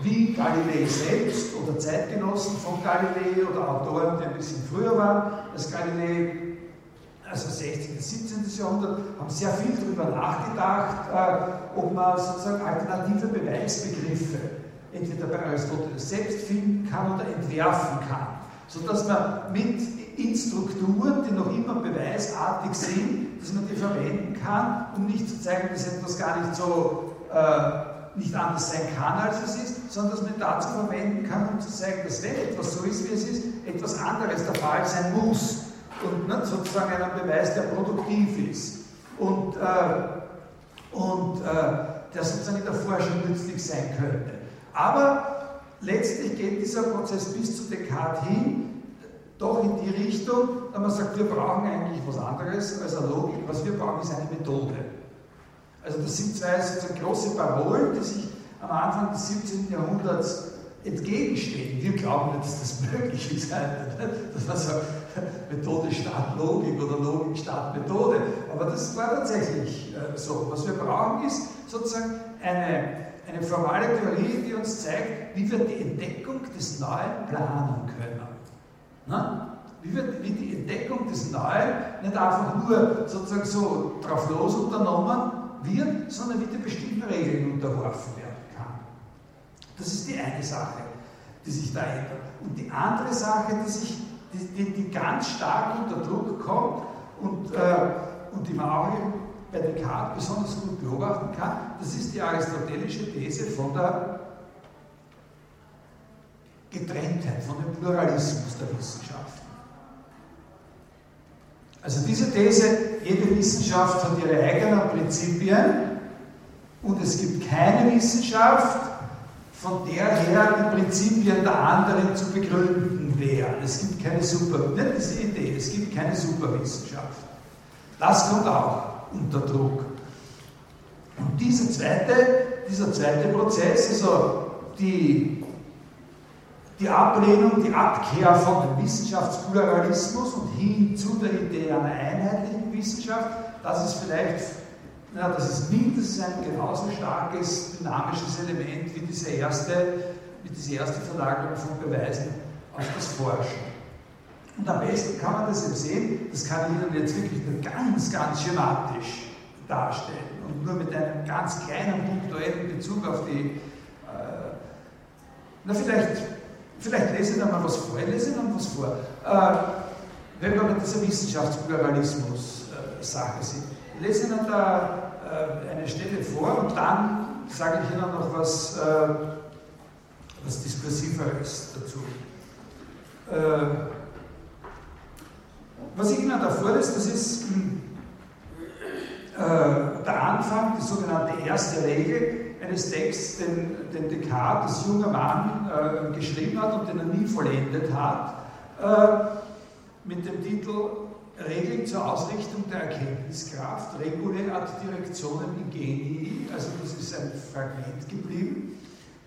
wie Galilei selbst oder Zeitgenossen von Galilei oder Autoren, die ein bisschen früher waren als Galilei, also 16. bis 17. Jahrhundert, haben sehr viel darüber nachgedacht, äh, ob man sozusagen alternative Beweisbegriffe entweder bei Aristoteles selbst finden kann oder entwerfen kann, sodass man mit Instrukturen, die noch immer beweisartig sind, dass man die verwenden kann, um nicht zu zeigen, dass etwas gar nicht so äh, nicht anders sein kann, als es ist, sondern dass man dazu verwenden kann, um zu zeigen, dass wenn etwas so ist, wie es ist, etwas anderes der Fall sein muss und nicht sozusagen ein Beweis, der produktiv ist und, äh, und äh, der sozusagen in der Forschung nützlich sein könnte. Aber letztlich geht dieser Prozess bis zu Descartes hin, doch in die Richtung, dass man sagt, wir brauchen eigentlich was anderes als eine Logik, was wir brauchen, ist eine Methode. Also das sind zwei sozusagen große Parolen, die sich am Anfang des 17. Jahrhunderts entgegenstehen. Wir glauben nicht, dass das möglich ist, dass man sagt, Methode statt Logik oder Logik statt Methode. Aber das war tatsächlich äh, so. Was wir brauchen, ist sozusagen eine eine formale Theorie, die uns zeigt, wie wir die Entdeckung des Neuen planen können. Na? Wie, wird, wie die Entdeckung des Neuen nicht einfach nur sozusagen so drauf los unternommen wird, sondern wie die bestimmten Regeln unterworfen werden kann. Das ist die eine Sache, die sich da ändert. Und die andere Sache, die, sich, die, die, die ganz stark unter Druck kommt und, äh, und die man auch bei Descartes besonders gut beobachten kann, das ist die aristotelische These von der Getrenntheit, von dem Pluralismus der Wissenschaften. Also diese These, jede Wissenschaft hat ihre eigenen Prinzipien und es gibt keine Wissenschaft, von der her die Prinzipien der anderen zu begründen wären. Es gibt keine Super, nicht diese Idee, es gibt keine Superwissenschaft. Das kommt auch unter Druck. Und diese zweite, dieser zweite Prozess, also die, die Ablehnung, die Abkehr von dem Wissenschaftspluralismus und hin zu der Idee einer einheitlichen Wissenschaft, das ist vielleicht, na, das ist mindestens ein genauso starkes dynamisches Element wie diese erste, wie diese erste Verlagerung von Beweisen auf das Forschen. Und am besten kann man das eben sehen, das kann ich Ihnen jetzt wirklich nur ganz, ganz schematisch darstellen und nur mit einem ganz kleinen punktuellen Bezug auf die, äh, na vielleicht, vielleicht lese ich dann mal was vor, ich lese dann was vor. Äh, wenn wir mit dieser Wissenschaftspluralismus-Sache äh, sind, ich lese Ihnen da äh, eine Stelle vor und dann sage ich Ihnen noch was, äh, was Diskursiveres dazu. Was ich Ihnen da vorlese, das ist hm, äh, der Anfang, die sogenannte erste Regel eines Texts, den, den Descartes, das junger Mann, äh, geschrieben hat und den er nie vollendet hat, äh, mit dem Titel Regeln zur Ausrichtung der Erkenntniskraft, Regule ad Directionem Ingenii, also das ist ein Fragment geblieben.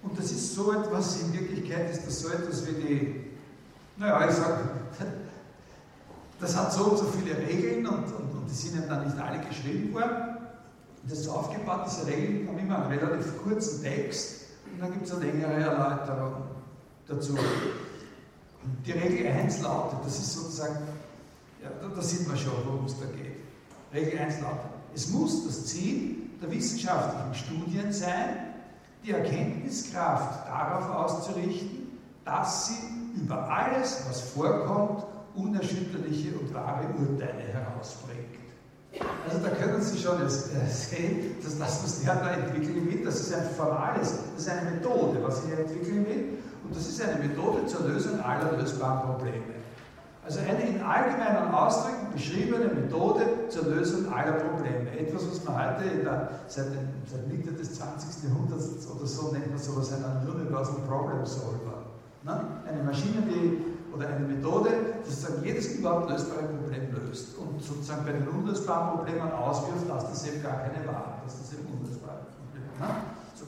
Und das ist so etwas, in Wirklichkeit ist das so etwas wie die Naja, ich sage, das hat so und so viele Regeln und, und, und die sind eben dann nicht alle geschrieben worden. Und das ist aufgebaut, diese Regeln haben immer einen relativ kurzen Text und dann gibt es eine längere Erläuterung dazu. Die Regel 1 lautet, das ist sozusagen, ja, da, da sieht man schon, worum es da geht. Regel 1 lautet, es muss das Ziel der wissenschaftlichen Studien sein, die Erkenntniskraft darauf auszurichten, dass sie über alles, was vorkommt, unerschütterliche und wahre Urteile herausbringt. Also da können Sie schon äh, sehen, dass das, was der da entwickeln will, das ist ein formales, das ist eine Methode, was er entwickeln will. Und das ist eine Methode zur Lösung aller lösbaren Probleme. Also eine in allgemeinen Ausdrücken beschriebene Methode zur Lösung aller Probleme. Etwas, was man heute der, seit, seit, Mitte des 20. Jahrhunderts oder so nennt man sowas einen Universal Problem Solver. Ne? Eine Maschine, die, oder eine Methode, die sozusagen jedes überhaupt lösbare Problem löst und sozusagen bei den unlösbaren Problemen auswirft, dass das eben gar keine waren, dass das eben unlösbare Probleme ne? so.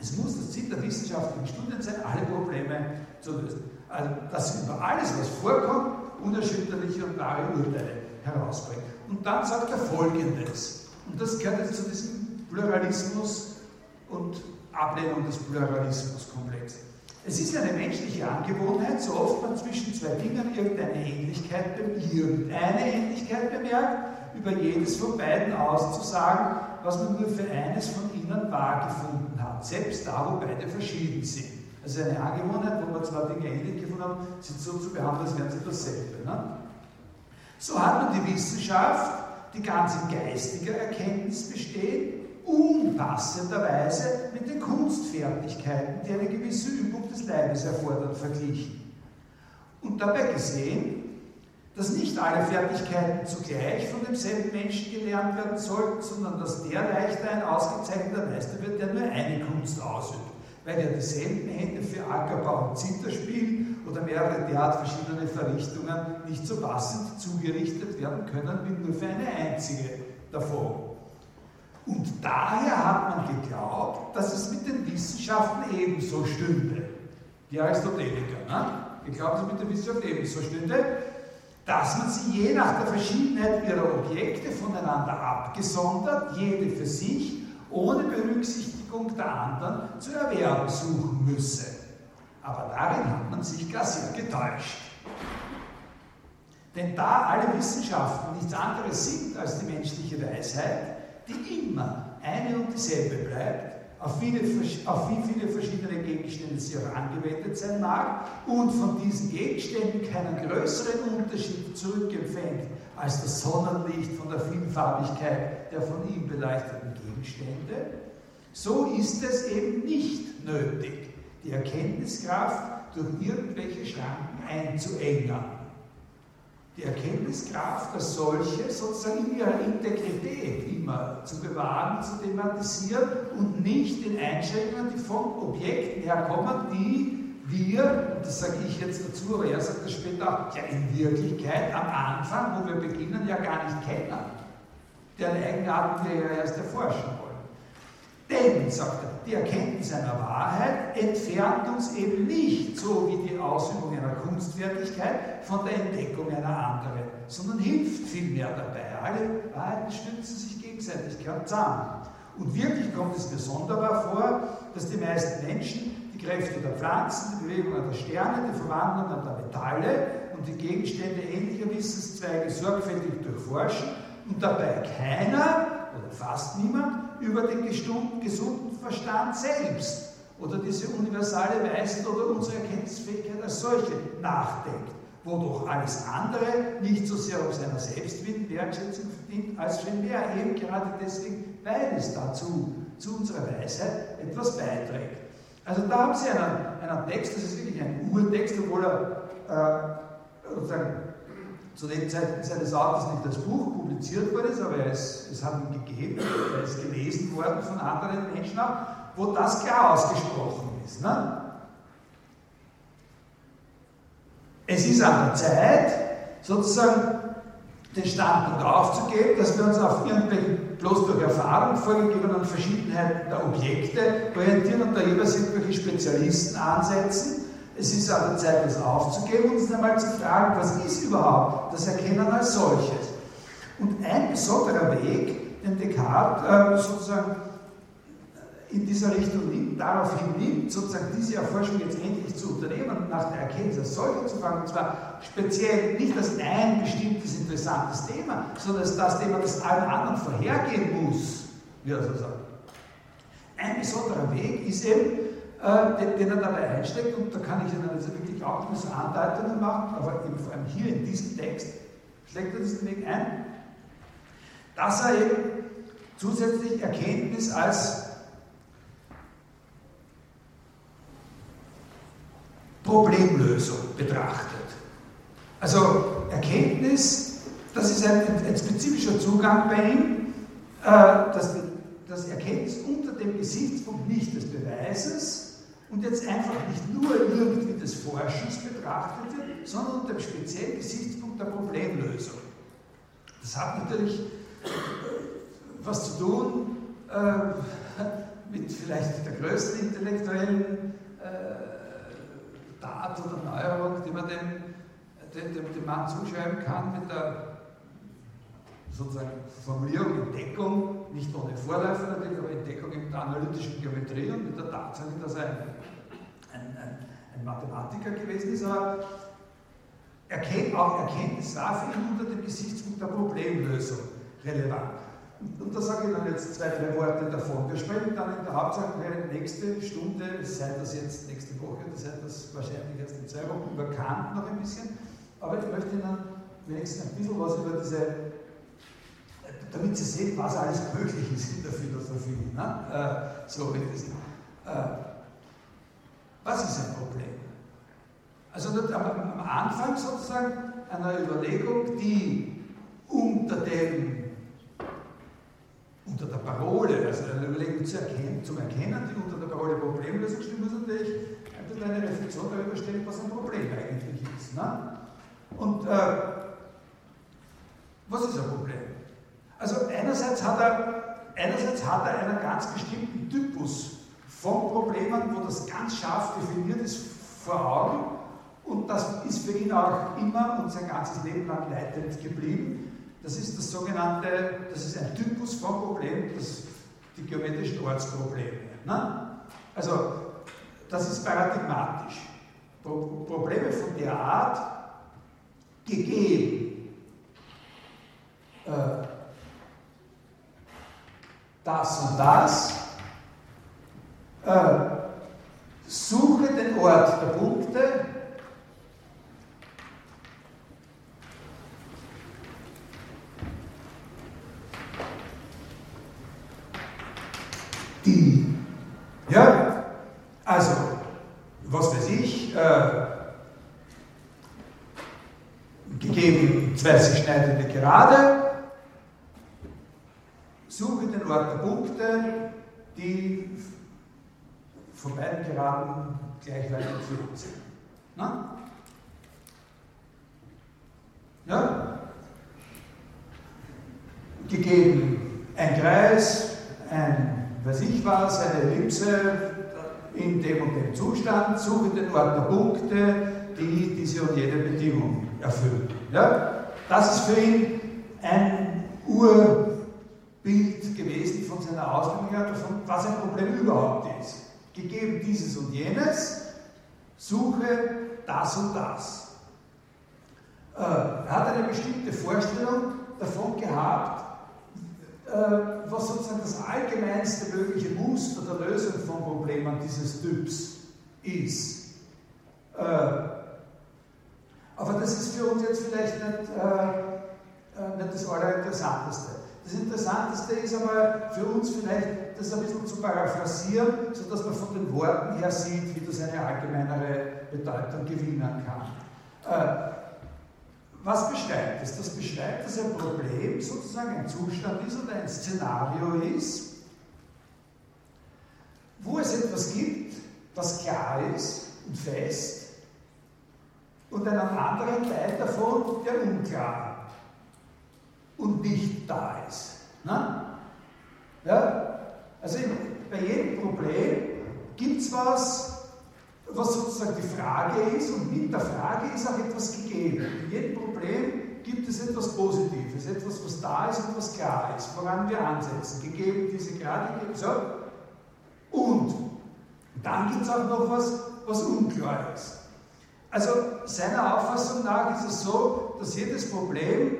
Es muss das Ziel der wissenschaftlichen Studien sein, alle Probleme zu lösen. Also, dass über alles, was vorkommt, unerschütterliche und wahre Urteile herausbringt. Und dann sagt er Folgendes, und das gehört jetzt zu diesem Pluralismus und Ablehnung des Pluralismuskomplex. Es ist eine menschliche Angewohnheit, so oft man zwischen zwei Dingen irgendeine Ähnlichkeit, irgendeine Ähnlichkeit bemerkt, über jedes von beiden auszusagen, was man nur für eines von ihnen wahr gefunden hat, selbst da, wo beide verschieden sind. Also eine Angewohnheit, wo wir zwei Dinge ähnlich gefunden haben, sind so zu behandeln, als wären sie dasselbe. Ne? So hat man die Wissenschaft, die ganz in geistiger Erkenntnis besteht, unpassenderweise mit den Kunstfertigkeiten, die eine gewisse Übung des Leibes erfordern, verglichen. Und dabei gesehen, dass nicht alle Fertigkeiten zugleich von demselben Menschen gelernt werden sollten, sondern dass der leichter ein ausgezeichneter Meister wird, der nur eine Kunst ausübt weil ja dieselben Hände für Ackerbau und Zitterspiel oder mehrere derart verschiedene Verrichtungen nicht so passend zugerichtet werden können wie nur für eine einzige davon. Und daher hat man geglaubt, dass es mit den Wissenschaften ebenso stünde. Die Aristoteliker, ne? geglaubt, dass es mit der Wissenschaft ebenso stünde, dass man sie je nach der Verschiedenheit ihrer Objekte voneinander abgesondert, jede für sich, ohne Berücksichtigung der anderen zu erwerben suchen müsse. Aber darin hat man sich gar sehr getäuscht. Denn da alle Wissenschaften nichts anderes sind als die menschliche Weisheit, die immer eine und dieselbe bleibt, auf, viele, wie viele verschiedene Gegenstände sie auch angewendet sein mag und von diesen Gegenständen keinen größeren Unterschied zurückempfängt als das Sonnenlicht von der Vielfarbigkeit der von ihm beleuchteten Gegenstände, so ist es eben nicht nötig, die Erkenntniskraft durch irgendwelche Schranken einzuengen. Die Erkenntniskraft als solche sozusagen in ihrer Integrität immer zu bewahren, zu thematisieren und nicht in Einschränkungen, die von Objekten herkommen, die wir, und das sage ich jetzt dazu, aber er sagt das später auch, ja in Wirklichkeit am Anfang, wo wir beginnen, ja gar nicht kennen. Deren Eigenarten wir ja erst erforschen wollen. Denn, sagt er, die Erkenntnis einer Wahrheit entfernt uns eben nicht, so wie die Ausübung einer Kunstfertigkeit, von der Entdeckung einer anderen, sondern hilft vielmehr dabei. Alle Wahrheiten stützen sich gegenseitig gern zusammen. Und wirklich kommt es mir sonderbar vor, dass die meisten Menschen die Kräfte der Pflanzen, die Bewegungen der Sterne, die Verwandlungen der Metalle und die Gegenstände ähnlicher Wissenszweige sorgfältig durchforschen und dabei keiner oder fast niemand über den gesunden Verstand selbst oder diese universale Weisheit oder unsere Erkenntnisfähigkeit als solche nachdenkt, wodurch alles andere nicht so sehr um seiner Selbstwillen Wertschätzung verdient, als vielmehr eben gerade deswegen, weil es dazu, zu unserer Weisheit etwas beiträgt. Also da haben Sie einen, einen Text, das ist wirklich ein Urtext, obwohl er äh, sozusagen zu den Zeiten seines Autors nicht als Buch publiziert worden ist, aber es, es hat ihn gegeben, er ist gelesen worden von anderen Menschen auch, wo das klar ausgesprochen ist. Ne? Es ist an der Zeit, sozusagen den Standpunkt aufzugeben, dass wir uns auf irgendwelchen bloß durch Erfahrung vorgegebenen Verschiedenheiten der Objekte orientieren und da jeweils irgendwelche Spezialisten ansetzen, Es ist an der Zeit, das aufzugeben und uns einmal zu fragen, was ist überhaupt das Erkennen als solches? Und ein besonderer Weg, den Descartes äh, sozusagen in dieser Richtung nimmt, darauf hinnimmt, sozusagen diese Erforschung jetzt endlich zu unternehmen und nach der Erkenntnis als solche zu fangen, und zwar speziell nicht als ein bestimmtes interessantes Thema, sondern als das Thema, das allen anderen vorhergehen muss, wie er so sagt. Ein besonderer Weg ist eben, äh, den, den, er dabei einsteckt, und da kann ich Ihnen also wirklich auch so Andeutungen machen, aber eben vor allem hier in diesem Text schlägt er diesen Weg ein, dass er eben zusätzlich Erkenntnis als Problemlösung betrachtet. Also Erkenntnis, das ist ein, ein spezifischer Zugang bei ihm, äh, dass, dass Erkenntnis unter dem Gesichtspunkt nicht des Beweises und jetzt einfach nicht nur irgendwie des Forschens betrachtet wird, sondern unter dem speziellen Gesichtspunkt der Problemlösung. Das hat natürlich was zu tun äh, <laughs> mit vielleicht der größten intellektuellen Tat oder Neuerung, die man dem, dem, dem, dem Mann zuschreiben kann, mit der sozusagen Formulierung Entdeckung, nicht ohne Vorläufer natürlich, aber Entdeckung in der analytischen Geometrie und mit der Tatsache, dass er ein, ein, ein, ein Mathematiker gewesen ist, aber erkennt, auch Erkenntnis war für ihn unter dem Gesichtspunkt der Problemlösung relevant. Und da sage ich dann jetzt zwei, drei Worte davon. Wir sprechen dann in der Hauptsache nächste Stunde, sei das jetzt nächste Woche, sei das wahrscheinlich erst in zwei Wochen über Kant noch ein bisschen. Aber ich möchte Ihnen wenigstens ein bisschen was über diese, damit Sie sehen, was alles möglich ist in der Philosophie. Ne? Äh, so diesen, äh, was ist ein Problem? Also am Anfang sozusagen einer Überlegung, die unter dem unter der Parole, also eine Überlegung zu erkennen, zum Erkennen, die unter der Parole Problemlösung steht, muss natürlich ein bisschen eine Reflexion darüber stellen, was ein Problem eigentlich ist. Ne? Und äh, was ist ein Problem? Also einerseits hat er, einerseits hat er einen ganz bestimmten Typus von Problemen, wo das ganz scharf definiert ist, vor Augen. Und das ist für ihn auch immer und sein ganzes Leben lang leitend geblieben. Das ist das sogenannte, das ist ein Typus von Problem, das, die geometrischen Ortsprobleme. Ne? Also, das ist paradigmatisch. Pro Probleme von der Art gegeben. Äh, das und das. Äh, suche den Ort der Punkte die. Ja? Also, was weiß ich, äh, gegeben zwei sich schneidende Gerade, suche den Ort der Punkte, die von beiden Geraden gleich weit entfernt sind. Na? Ja? Gegeben ein Kreis, ein weiß ich was, eine Ellipse in dem und dem Zustand, suche den Ort der Punkte, die diese und jene Bedingung erfüllen. Ja? Das ist für ihn ein Urbild gewesen von seiner Auslegung davon, was ein Problem überhaupt ist. Gegeben dieses und jenes, suche das und das. Äh, er hat eine bestimmte Vorstellung davon gehabt, was sozusagen das allgemeinste mögliche Muster der Lösung von Problemen dieses Typs ist. Äh, aber das ist für uns jetzt vielleicht nicht, äh, nicht das Allerinteressanteste. Das Interessanteste ist aber für uns vielleicht, das ein bisschen zu paraphrasieren, sodass man von den Worten her sieht, wie das eine allgemeinere Bedeutung gewinnen kann. Was beschreibt es? Das beschreibt, dass ein Problem sozusagen ein Zustand ist oder ein Szenario ist, wo es etwas gibt, das klar ist und fest, und einen anderen Teil davon, der unklar und nicht da ist. Na? Ja? Also bei jedem Problem gibt es was, was sozusagen die Frage ist und mit der Frage ist auch etwas gegeben. In jedem Problem gibt es etwas Positives, etwas, was da ist und was klar ist, woran wir ansetzen. Gegeben diese gerade, gegeben, so. Und dann gibt es auch noch was, was unklar ist. Also seiner Auffassung nach ist es so, dass jedes Problem,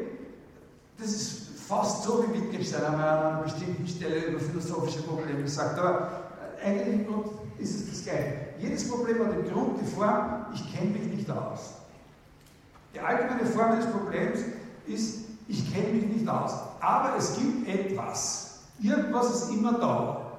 das ist fast so, wie Wittgenstein an einer bestimmten Stelle über philosophische Probleme sagt, aber eigentlich ist es das Gleiche. Jedes Problem hat im Grund die Form, ich kenne mich nicht aus. Die allgemeine Form eines Problems ist, ich kenne mich nicht aus. Aber es gibt etwas. Irgendwas ist immer da,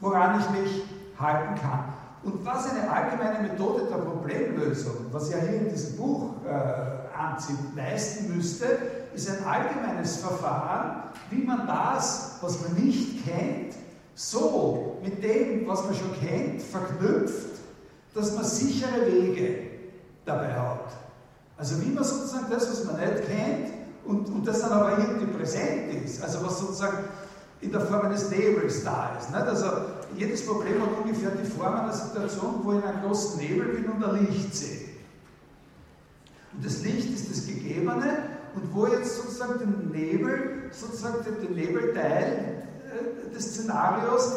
woran ich mich halten kann. Und was eine allgemeine Methode der Problemlösung, was ja hier in diesem Buch äh, anzieht, leisten müsste, ist ein allgemeines Verfahren, wie man das, was man nicht kennt, so mit dem, was man schon kennt, verknüpft, dass man sichere Wege dabei hat. Also wie man sozusagen das, was man nicht kennt, und, und das dann aber irgendwie präsent ist, also was sozusagen in der Form eines Nebels da ist. Nicht? Also jedes Problem hat ungefähr die Form einer Situation, wo ich in einem großen Nebel bin und ein Licht sehe. Und das Licht ist das Gegebene und wo jetzt sozusagen den Nebel, sozusagen den Nebelteil des Szenarios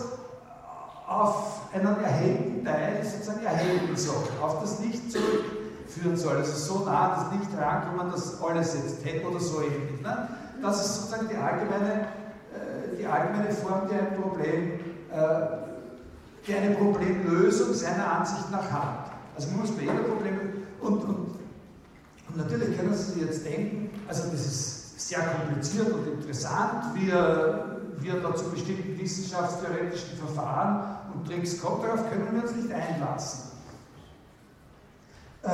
auf einen erhellten Teil sozusagen erhellen soll, auf das Licht zurückführen soll. Also so nah das Licht rankommen, dass alles jetzt hält oder so ähnlich. Ne? Das ist sozusagen die allgemeine, äh, die allgemeine Form, die ein Problem, äh, die eine Problemlösung seiner Ansicht nach hat. Also man muss bei jeder Problem und, und, und natürlich können Sie jetzt denken, also das ist sehr kompliziert und interessant, wie er da zu bestimmten wissenschaftstheoretischen Verfahren und Tricks kommt, darauf können wir uns nicht einlassen. Äh,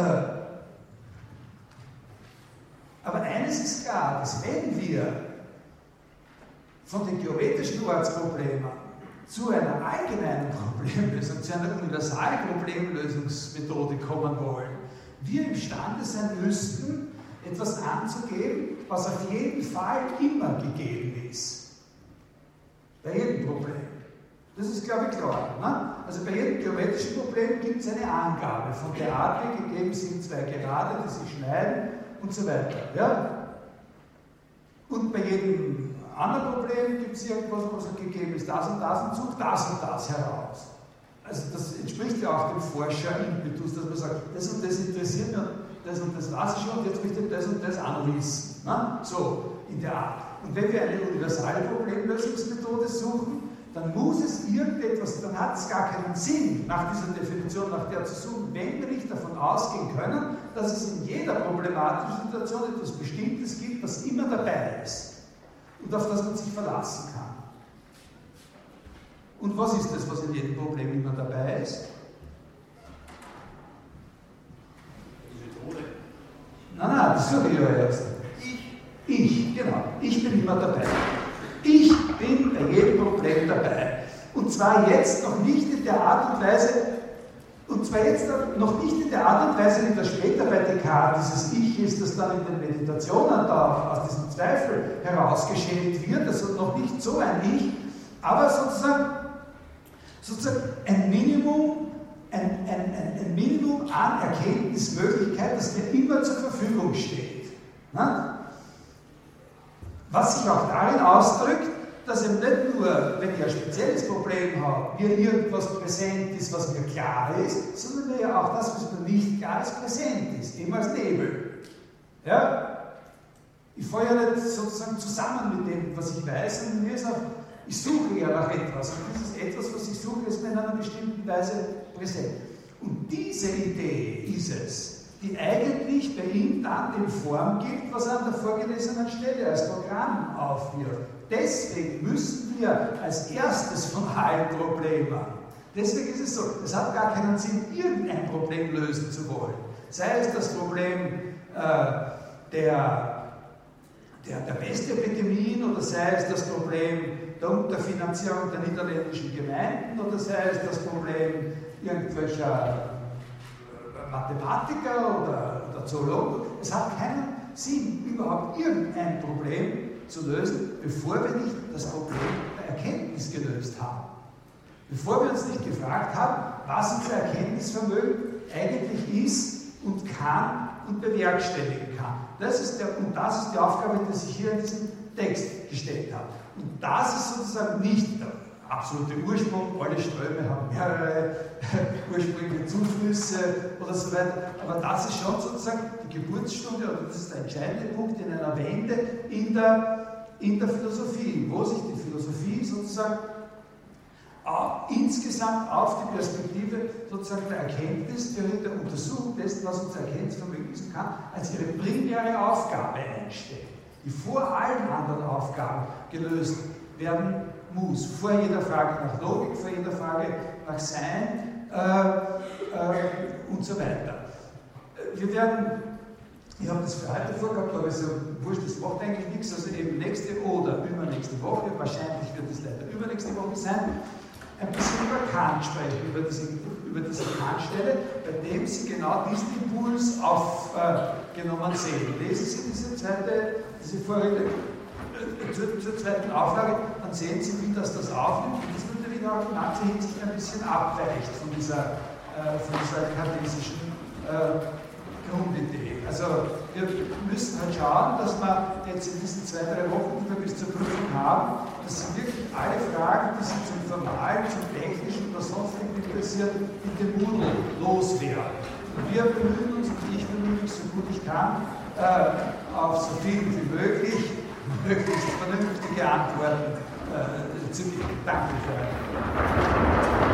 aber eines ist klar, dass wenn wir von den geometrischen Ortsproblemen zu einer allgemeinen Problemlösung, zu einer Universalproblemlösungsmethode kommen wollen, wir imstande sein müssten, etwas anzugeben, was auf jeden Fall immer gegeben ist. Bei jedem Problem. Das ist, glaube ich, klar. Ne? Also bei jedem geometrischen Problem gibt es eine Angabe von der Art, gegeben sind zwei Gerade, die sich schneiden und so weiter. Ja? Und bei jedem anderen Problem gibt es irgendwas, was gegeben ist, das und das und sucht das und das heraus. Also das entspricht ja auch dem Forscher-Impetus, dass man sagt, das und das interessiert mich, das und das weiß ich schon und jetzt möchte ich das und das auch wissen. Ne? So in der Art. Und wenn wir eine universale Problemlösungsmethode suchen, dann muss es irgendetwas, dann hat es gar keinen Sinn, nach dieser Definition, nach der zu suchen, wenn wir nicht davon ausgehen können, dass es in jeder problematischen Situation etwas Bestimmtes gibt, was immer dabei ist und auf das man sich verlassen kann. Und was ist das, was in jedem Problem immer dabei ist? Die Methode. Nein, nein, das suche ich ja erst. Ich. Genau. Ich bin immer dabei. Ich bin bei jedem Problem dabei. Und zwar jetzt noch nicht in der Art und Weise, und zwar jetzt noch nicht in der Art und Weise, wie das später bei Descartes dieses Ich ist, das dann in den Meditationen da aus diesem Zweifel herausgeschält wird, also noch nicht so ein Ich, aber sozusagen sozusagen ein Minimum, ein, ein, ein, ein Minimum an Erkenntnismöglichkeit, das mir immer zur Verfügung steht. Na? Was sich auch darin ausdrückt, dass eben nicht nur, wenn ich ein spezielles Problem habe, mir irgendwas präsent ist, was mir klar ist, sondern mir ja auch das, was mir nicht klar ist, präsent ist, immer als Nebel. Ja? Ich fahre ja nicht sozusagen zusammen mit dem, was ich weiß, sondern mir ist auch ich suche ja nach etwas und dieses etwas, was ich suche, ist mir in einer bestimmten Weise präsent. Und diese Idee ist es, die eigentlich bei ihm dann die Form gibt, was er an der vorgelesenen Stelle als Programm aufwirft. Deswegen müssen wir als erstes von allen Problemen, deswegen ist es so, es hat gar keinen Sinn, irgendein Problem lösen zu wollen. Sei es das Problem äh, der, der, der Pestepidemien oder sei es das Problem der Unterfinanzierung der niederländischen Gemeinden oder sei es das Problem irgendwelcher Mathematiker oder, oder Zoologen. Es hat keinen Sinn, überhaupt irgendein Problem zu lösen, bevor wir nicht das Problem der Erkenntnis gelöst haben. Bevor wir uns nicht gefragt haben, was unser Erkenntnisvermögen eigentlich ist und kann und bewerkstelligen kann. Das ist der, und das ist die Aufgabe, die sich hier in diesem Text gestellt hat. Und das ist sozusagen nicht der absolute Ursprung, alle Ströme haben mehrere <laughs> ursprüngliche Zuflüsse oder so weiter, aber das ist schon sozusagen die Geburtsstunde oder das ist der entscheidende Punkt in einer Wende in der, in der Philosophie, wo sich die Philosophie sozusagen insgesamt auf die Perspektive sozusagen der Erkenntnistheorie, der Untersuchung dessen, was uns Erkenntnisvermögen ist kann, als ihre primäre Aufgabe einstellt, die vor allen anderen Aufgaben gelöst werden muss. Vor jeder Frage nach Logik, vor jeder Frage nach Sein äh, äh, und so weiter. Wir werden, ich habe das für heute vorgehabt, aber es ja wurscht, das macht eigentlich nichts, also eben nächste oder übernächste Woche, wahrscheinlich wird es leider übernächste Woche sein, ein bisschen über Kant sprechen, über diese, über diese Kant-Stelle, bei dem Sie genau diesen Impuls aufgenommen äh, sehen. Lesen Sie diese zweite, diese vorige, äh, zur, zur, zweiten Auflage, dann sehen Sie, wie das das aufnimmt und das natürlich auch in mancher Hinsicht ein bisschen abweicht von dieser, äh, von dieser kartesischen äh, Grundidee. Also wir müssen halt schauen, dass wir jetzt in diesen zwei, drei Wochen, die wir bis zur Prüfung haben, dass Sie wirklich alle Fragen, die Sie zum Formalen, zum Technischen oder sonst interessieren, mit dem Moodle loswerden. Wir bemühen uns, und ich bemühe mich so gut ich kann, äh, auf so viel wie möglich, möglichst vernünftige Antworten 呃，这笔大笔的